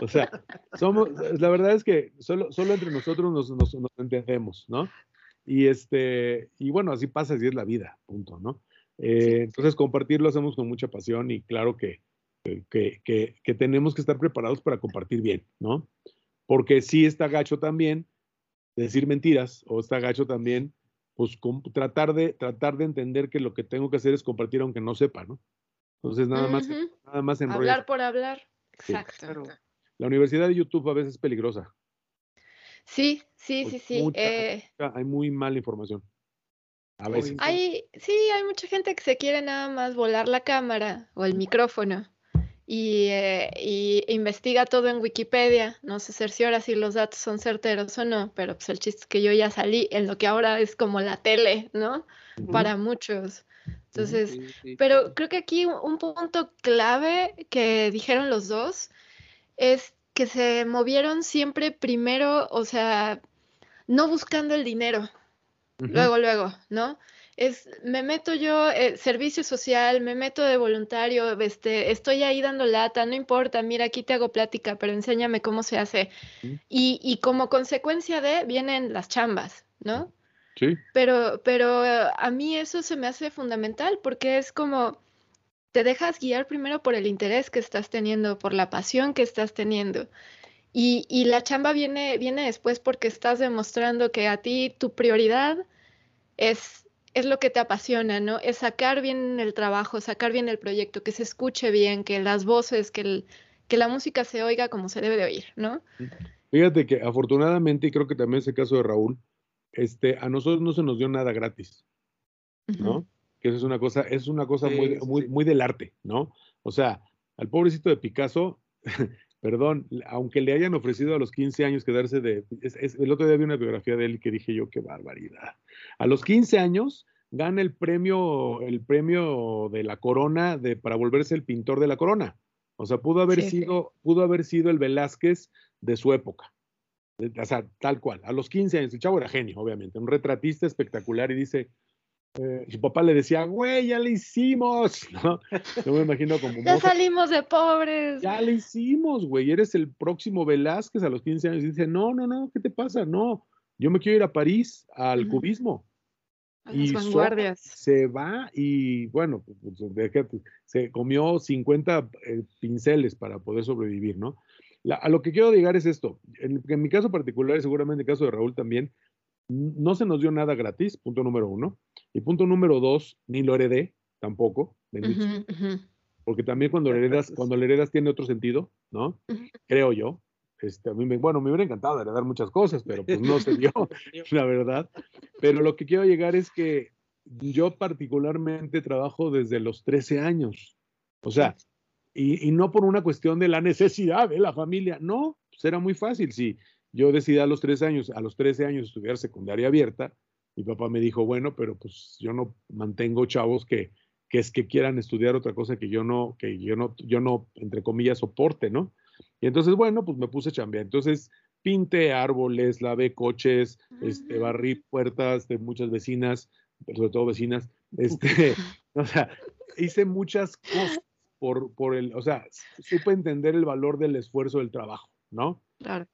o sea, somos, la verdad es que solo, solo entre nosotros nos, nos, nos entendemos, ¿no? Y este, y bueno, así pasa, así es la vida, punto, ¿no? Eh, entonces, compartirlo hacemos con mucha pasión y claro que, que, que, tenemos que estar preparados para compartir bien, ¿no? Porque sí está gacho también decir mentiras o está gacho también, pues tratar, de, tratar de entender que lo que tengo que hacer es compartir aunque no sepa, ¿no? Entonces, nada más, nada más Hablar por hablar. Exacto. La universidad de YouTube a veces es peligrosa. Sí, sí, sí, sí. Eh hay muy mala información. A veces. Hay, sí, hay mucha gente que se quiere nada más volar la cámara o el micrófono y, eh, y investiga todo en Wikipedia. No sé cerciora si los datos son certeros o no, pero pues el chiste es que yo ya salí en lo que ahora es como la tele, ¿no? Para muchos. Entonces, pero creo que aquí un punto clave que dijeron los dos es que se movieron siempre primero, o sea, no buscando el dinero, luego, luego, ¿no? Es, me meto yo, eh, servicio social, me meto de voluntario, este, estoy ahí dando lata, no importa, mira, aquí te hago plática, pero enséñame cómo se hace. y, y, como consecuencia de, vienen las chambas, ¿no? Sí. Pero, pero a mí eso se me hace fundamental porque es como, te dejas guiar primero por el interés que estás teniendo, por la pasión que estás teniendo. Y, y, la chamba viene, viene después porque estás demostrando que a ti tu prioridad es, es lo que te apasiona, ¿no? Es sacar bien el trabajo, sacar bien el proyecto, que se escuche bien, que las voces, que, el, que la música se oiga como se debe de oír, ¿no? Fíjate que afortunadamente, y creo que también es el caso de Raúl, este, a nosotros no se nos dio nada gratis, ¿no? Que eso es una cosa, es una cosa muy, muy, muy del arte, ¿no? O sea, al pobrecito de Picasso, perdón, aunque le hayan ofrecido a los 15 años quedarse de... el otro día vi una biografía de él que dije yo, qué barbaridad. A los 15 años gana el premio, el premio de la corona de, para volverse el pintor de la corona. O sea, pudo haber, sido, pudo haber sido el Velázquez de su época. O sea, tal cual. A los 15 años, el chavo era genio, obviamente, un retratista espectacular y dice, eh, su papá le decía, güey, ya le hicimos, ¿no? Yo me imagino como... ya salimos de pobres. Ya le hicimos, güey, eres el próximo Velázquez a los 15 años. Y dice, no, no, no, ¿qué te pasa? No, yo me quiero ir a París, al cubismo. A y las vanguardias. Se va y, bueno, pues, pues, se comió 50 eh, pinceles para poder sobrevivir, ¿no? a lo que quiero llegar es esto. En, en mi caso particular, y seguramente en el caso de Raúl también, no se nos dio nada gratis, punto número uno. Y punto número dos, ni lo heredé tampoco, porque también cuando lo heredas, cuando heredas tiene otro sentido, ¿no? Creo yo. Este, a mí me, bueno, me hubiera encantado heredar muchas cosas, pero pues no se dio, la verdad. Pero lo que quiero llegar es que yo particularmente trabajo desde los 13 años. O sea, y, y, no por una cuestión de la necesidad de la familia, no, pues era muy fácil. Si yo decidí a los tres años, a los 13 años estudiar secundaria abierta. Mi papá me dijo, bueno, pero pues yo no mantengo chavos que, que es que quieran estudiar otra cosa que yo no, que yo no, yo no, entre comillas, soporte, ¿no? Y entonces, bueno, pues me puse a chambear. Entonces, pinté árboles, lavé coches, este, barrí puertas de muchas vecinas, pero sobre todo vecinas. Este, o sea, hice muchas cosas por, por el, o sea, supe entender el valor del esfuerzo del trabajo, ¿no?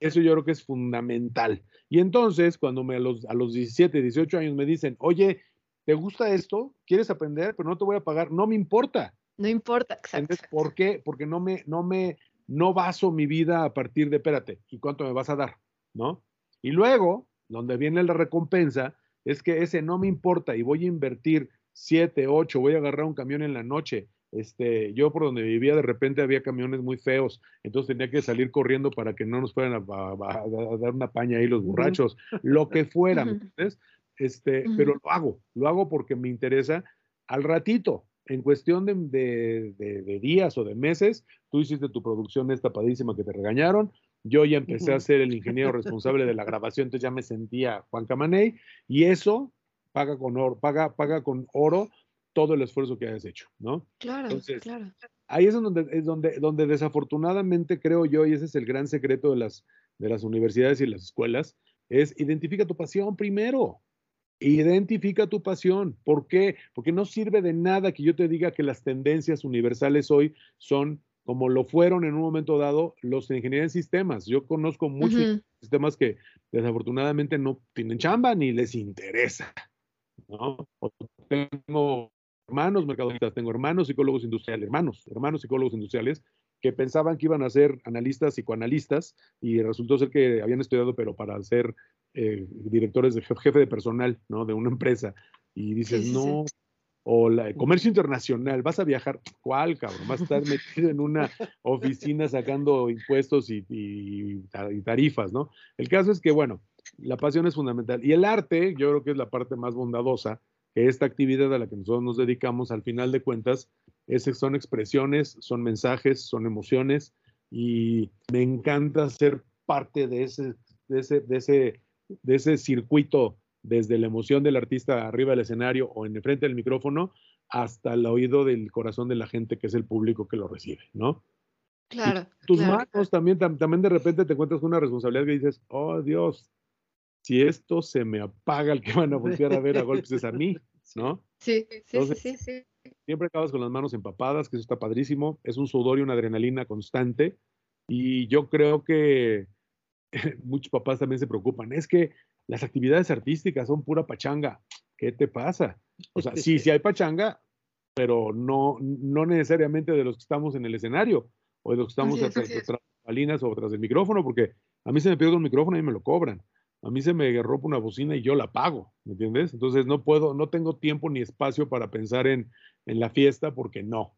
Eso yo creo que es fundamental. Y entonces, cuando me a los, a los 17, 18 años me dicen, oye, ¿te gusta esto? ¿Quieres aprender? Pero no te voy a pagar. No me importa. No importa, exacto. ¿por qué? Porque no me, no me, no baso mi vida a partir de, espérate, ¿y cuánto me vas a dar? ¿No? Y luego, donde viene la recompensa, es que ese no me importa y voy a invertir 7, 8, voy a agarrar un camión en la noche Este, yo por donde vivía de repente había camiones muy feos, entonces tenía que salir corriendo para que no nos fueran a, a- a- a dar una paña ahí los borrachos, lo que fuera. Este, pero lo hago, lo hago porque me interesa al ratito, en cuestión de, de- de- de días o de meses, tú hiciste tu producción esta padísima que te regañaron, yo ya empecé a ser el ingeniero responsable de la grabación, entonces ya me sentía Juan Camaney, y eso paga con oro, paga, paga con oro todo el esfuerzo que hayas hecho, ¿no? Claro, Entonces, claro. ahí es donde, es donde, donde desafortunadamente creo yo, y ese es el gran secreto de las, de las universidades y las escuelas, es identifica tu pasión primero. Identifica tu pasión. ¿Por qué? Porque no sirve de nada que yo te diga que las tendencias universales hoy son como lo fueron en un momento dado los de ingeniería en sistemas. Yo conozco muchos Ujú. sistemas que desafortunadamente no tienen chamba ni les interesa. ¿no? O tengo hermanos mercadistas, tengo hermanos psicólogos industriales, hermanos, hermanos psicólogos industriales que pensaban que iban a ser analistas, psicoanalistas, y resultó ser que habían estudiado, pero para ser eh, directores de jef- jefe de personal, ¿no? De una empresa. Y dices, Sí, sí, no, o la, comercio internacional, vas a viajar, ¿cuál, cabrón? Vas a estar metido en una oficina sacando impuestos y, y- y tarifas, ¿no? El caso es que, bueno, la pasión es fundamental. Y el arte, yo creo que es la parte más bondadosa, esta actividad a la que nosotros nos dedicamos, al final de cuentas, es, son expresiones, son mensajes, son emociones, y me encanta ser parte de ese, de ese, de ese, de ese circuito desde la emoción del artista arriba del escenario o en el frente del micrófono hasta el oído del corazón de la gente que es el público que lo recibe, ¿no? Claro. Tus claro. manos también, tam- también de repente te encuentras con una responsabilidad que dices, oh Dios, si esto se me apaga, el que van a voltear a ver a golpes es a mí, ¿no? Sí, sí, sí, Entonces, sí, sí. Siempre acabas con las manos empapadas, que eso está padrísimo, es un sudor y una adrenalina constante, y yo creo que muchos papás también se preocupan, es que las actividades artísticas son pura pachanga, ¿qué te pasa? O sea, sí, sí hay pachanga, pero no, no necesariamente de los que estamos en el escenario o de los que estamos es, tras bambalinas o tras del micrófono, porque a mí se me pierde un micrófono y me lo cobran. A mí se me rompe una bocina y yo la pago, ¿me entiendes? Entonces no puedo, no tengo tiempo ni espacio para pensar en, en la fiesta porque no,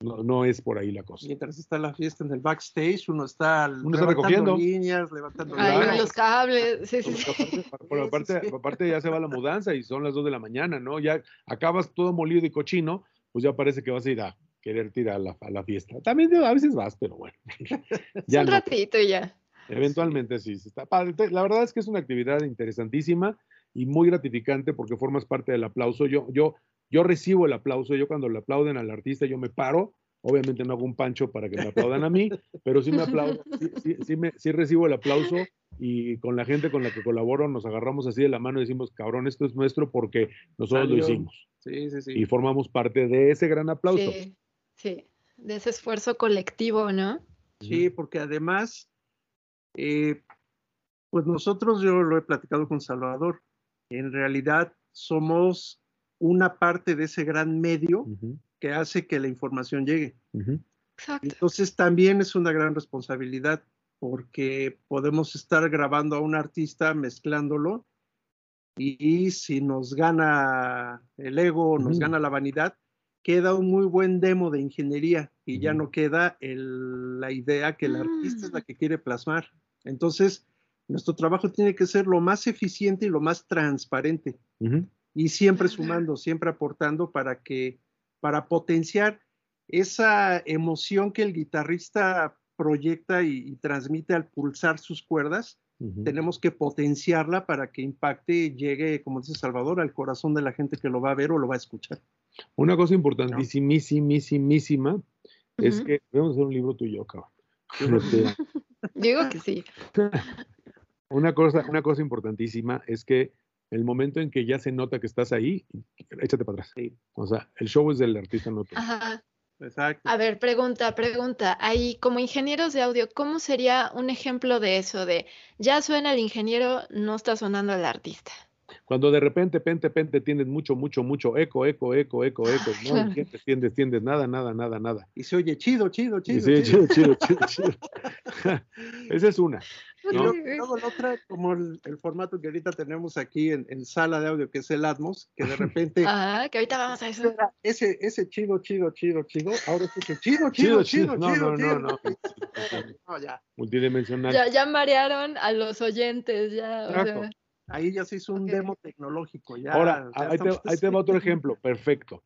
no, no es por ahí la cosa. Mientras está la fiesta en el backstage, uno está, Uno está levantando recogiendo. líneas, levantando los cables. Sí, sí, sí. aparte, aparte, sí, sí. aparte ya se va la mudanza y son las 2 de la mañana, ¿no? Ya acabas todo molido y cochino, pues ya parece que vas a ir a querer tirar a la, a la fiesta. También a veces vas, pero bueno. ya un no. ratito y ya. Eventualmente sí, se está padre. La verdad es que es una actividad interesantísima y muy gratificante porque formas parte del aplauso. Yo, yo, yo recibo el aplauso, yo cuando le aplauden al artista, yo me paro. Obviamente no hago un pancho para que me aplaudan a mí, pero sí me aplaudo, sí, sí, sí me, sí recibo el aplauso y con la gente con la que colaboro nos agarramos así de la mano y decimos, cabrón, esto es nuestro porque nosotros lo hicimos Sí, sí, sí. y formamos parte de ese gran aplauso. Sí, sí. De ese esfuerzo colectivo, ¿no? Sí, porque además, eh, pues nosotros, yo lo he platicado con Salvador, en realidad somos una parte de ese gran medio que hace que la información llegue. Exacto. Entonces también es una gran responsabilidad porque podemos estar grabando a un artista, mezclándolo, y, si nos gana el ego, nos gana la vanidad, queda un muy buen demo de ingeniería y ya no queda el- la idea que el artista es la Mm. que quiere plasmar. Entonces, nuestro trabajo tiene que ser lo más eficiente y lo más transparente. Y siempre sumando, siempre aportando para que, para potenciar esa emoción que el guitarrista proyecta y, y transmite al pulsar sus cuerdas, tenemos que potenciarla para que impacte y llegue, como dice Salvador, al corazón de la gente que lo va a ver o lo va a escuchar. Una cosa importantísimísimísima es que debemos hacer un libro tú y yo, cabrón. Digo que sí. una, cosa, una cosa importantísima es que el momento en que ya se nota que estás ahí, échate para atrás. Sí. O sea, el show es del artista, no tú. Ajá. Exacto. A ver, pregunta, pregunta. Ahí, como ingenieros de audio, ¿cómo sería un ejemplo de eso? De ya suena el ingeniero, no está sonando el artista. Cuando de repente, pente, pente, tienes mucho, mucho, mucho eco, eco, eco, eco, eco, no Claro. entiendes, entiendes, entiendes, nada, nada, nada, nada. Y se oye chido, chido, Y chido. sí, chido. chido, chido, chido, chido. Esa es una. Y ¿no? luego, luego la otra, como el, el formato que ahorita tenemos aquí en, en sala de audio, que es el Atmos, que de repente Ah, que ahorita vamos a eso. ese, ese chido, chido, chido, chido, ahora escucho chido, chido, chido, chido, No, no, chido. no, no. No, ya. Multidimensional. Ya, ya marearon a los oyentes, ya. o sea, Ahí ya se hizo un demo tecnológico. Ya, Ahora, ya ahí te, estamos- ahí te va otro ejemplo, perfecto.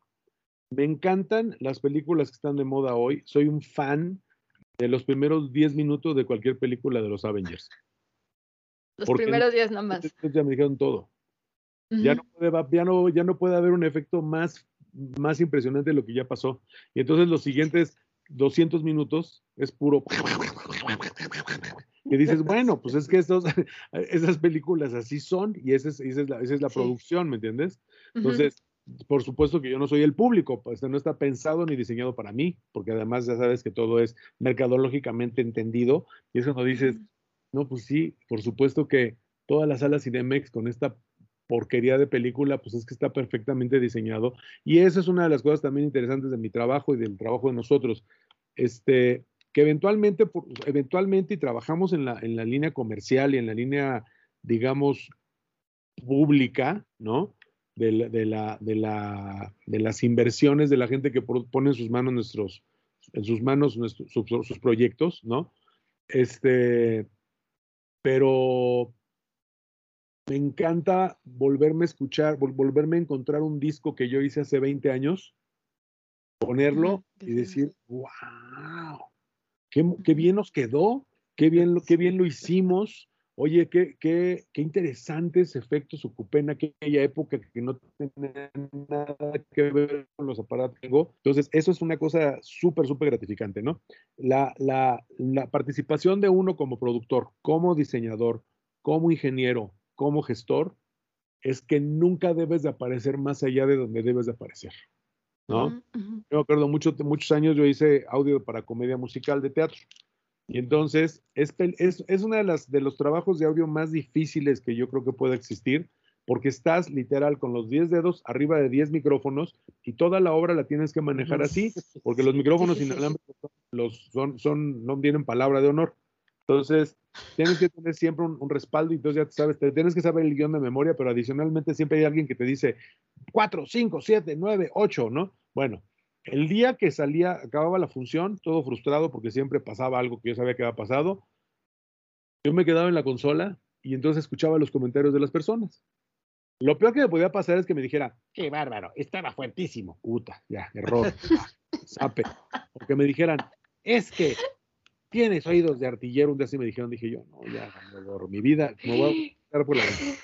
Me encantan las películas que están de moda hoy. Soy un fan de los primeros 10 minutos de cualquier película de los Avengers. los Porque- primeros días nomás. Entonces Ya me dijeron todo. Ya no, puede, va- ya, no, ya no puede haber un efecto más, más impresionante de lo que ya pasó. Y entonces los siguientes 200 minutos es puro... Y dices, bueno, pues es que estos, esas películas así son y esa es, esa es la, esa es la Sí. producción, ¿me entiendes? Entonces, por supuesto que yo no soy el público, pues no está pensado ni diseñado para mí, porque además ya sabes que todo es mercadológicamente entendido. Y es cuando dices, no, pues sí, por supuesto que toda la sala Cinemex con esta porquería de película, pues es que está perfectamente diseñado. Y esa es una de las cosas también interesantes de mi trabajo y del trabajo de nosotros. Este, que eventualmente, eventualmente, y trabajamos en la, en la línea comercial y en la línea, digamos, pública, ¿no? De, la- de, la, de, la, de las inversiones de la gente que pone en sus manos nuestros, en sus manos nuestros, sus, sus proyectos, ¿no? Este, pero me encanta volverme a escuchar, vol- volverme a encontrar un disco que yo hice hace 20 años, ponerlo y decir, wow, qué, bien nos quedó, qué bien, lo- qué bien lo hicimos. Oye, qué, qué, qué interesantes efectos ocupé en aquella época que no tenía nada que ver con los aparatos. Entonces, eso es una cosa súper, súper gratificante, ¿no? La, la, la participación de uno como productor, como diseñador, como ingeniero, como gestor, es que nunca debes de aparecer más allá de donde debes de aparecer, ¿no? Ujú. Yo me acuerdo mucho, muchos años yo hice audio para comedia musical de teatro. Y entonces es, es, es uno de, las, de los trabajos de audio más difíciles que yo creo que pueda existir, porque estás literal con los 10 dedos arriba de 10 micrófonos y toda la obra la tienes que manejar así, porque los micrófonos son- los, son, son, no tienen palabra de honor. Entonces, tienes que tener siempre un, respaldo y entonces ya sabes, te tienes que saber el guion de memoria, pero adicionalmente siempre hay alguien que te dice 4, 5, 7, 9, 8, ¿no? Bueno, el día que salía, acababa la función, todo frustrado porque siempre pasaba algo que yo sabía que había pasado, yo me quedaba en la consola y entonces escuchaba los comentarios de las personas. Lo peor que me podía pasar es que me dijera, Qué bárbaro, estaba fuertísimo. puta, ya, error, sape. O que me dijeran, es que tienes oídos de artillero. Un día así me dijeron, dije yo, no, ya, no, mi vida, me voy a por la ventana.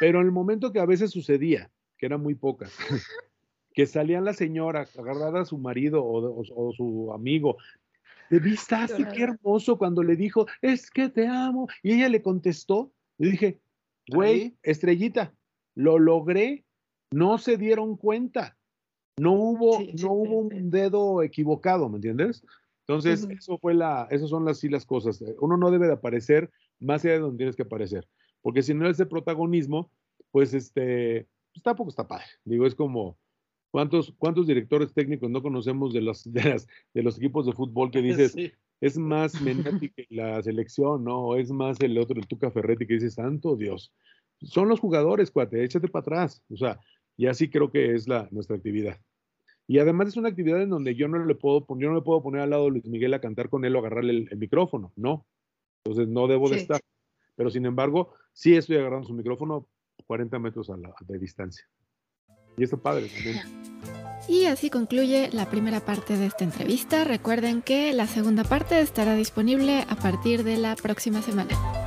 Pero en el momento que a veces sucedía, que eran muy pocas, que salían la señora agarrada a su marido o, de- o- o su amigo, de vista, así qué hermoso cuando le dijo, es que te amo, y ella le contestó, le dije, güey, estrellita, lo logré, no se dieron cuenta, no hubo, Sí, sí, no hubo sí, un dedo equivocado, ¿me entiendes? Entonces, eso fue la, esas son las, sí las cosas. Uno no debe de aparecer más allá de donde tienes que aparecer, porque si no es de protagonismo, pues este, pues tampoco está padre. Digo, es como, ¿cuántos, cuántos directores técnicos no conocemos de los, de las, de los equipos de fútbol que dices, Sí. es más Menotti que la selección, ¿no? O es más el otro, el Tuca Ferretti, que dice, santo Dios. Son los jugadores, cuate, échate para atrás. O sea, y así creo que es la, nuestra actividad. Y además es una actividad en donde yo no le puedo, yo no le puedo poner al lado de Luis Miguel a cantar con él o agarrarle el, el micrófono, no. Entonces no debo de estar. Pero sin embargo, sí estoy agarrando su micrófono 40 metros a la, de distancia. Y está padre también. Y así concluye la primera parte de esta entrevista. Recuerden que la segunda parte estará disponible a partir de la próxima semana.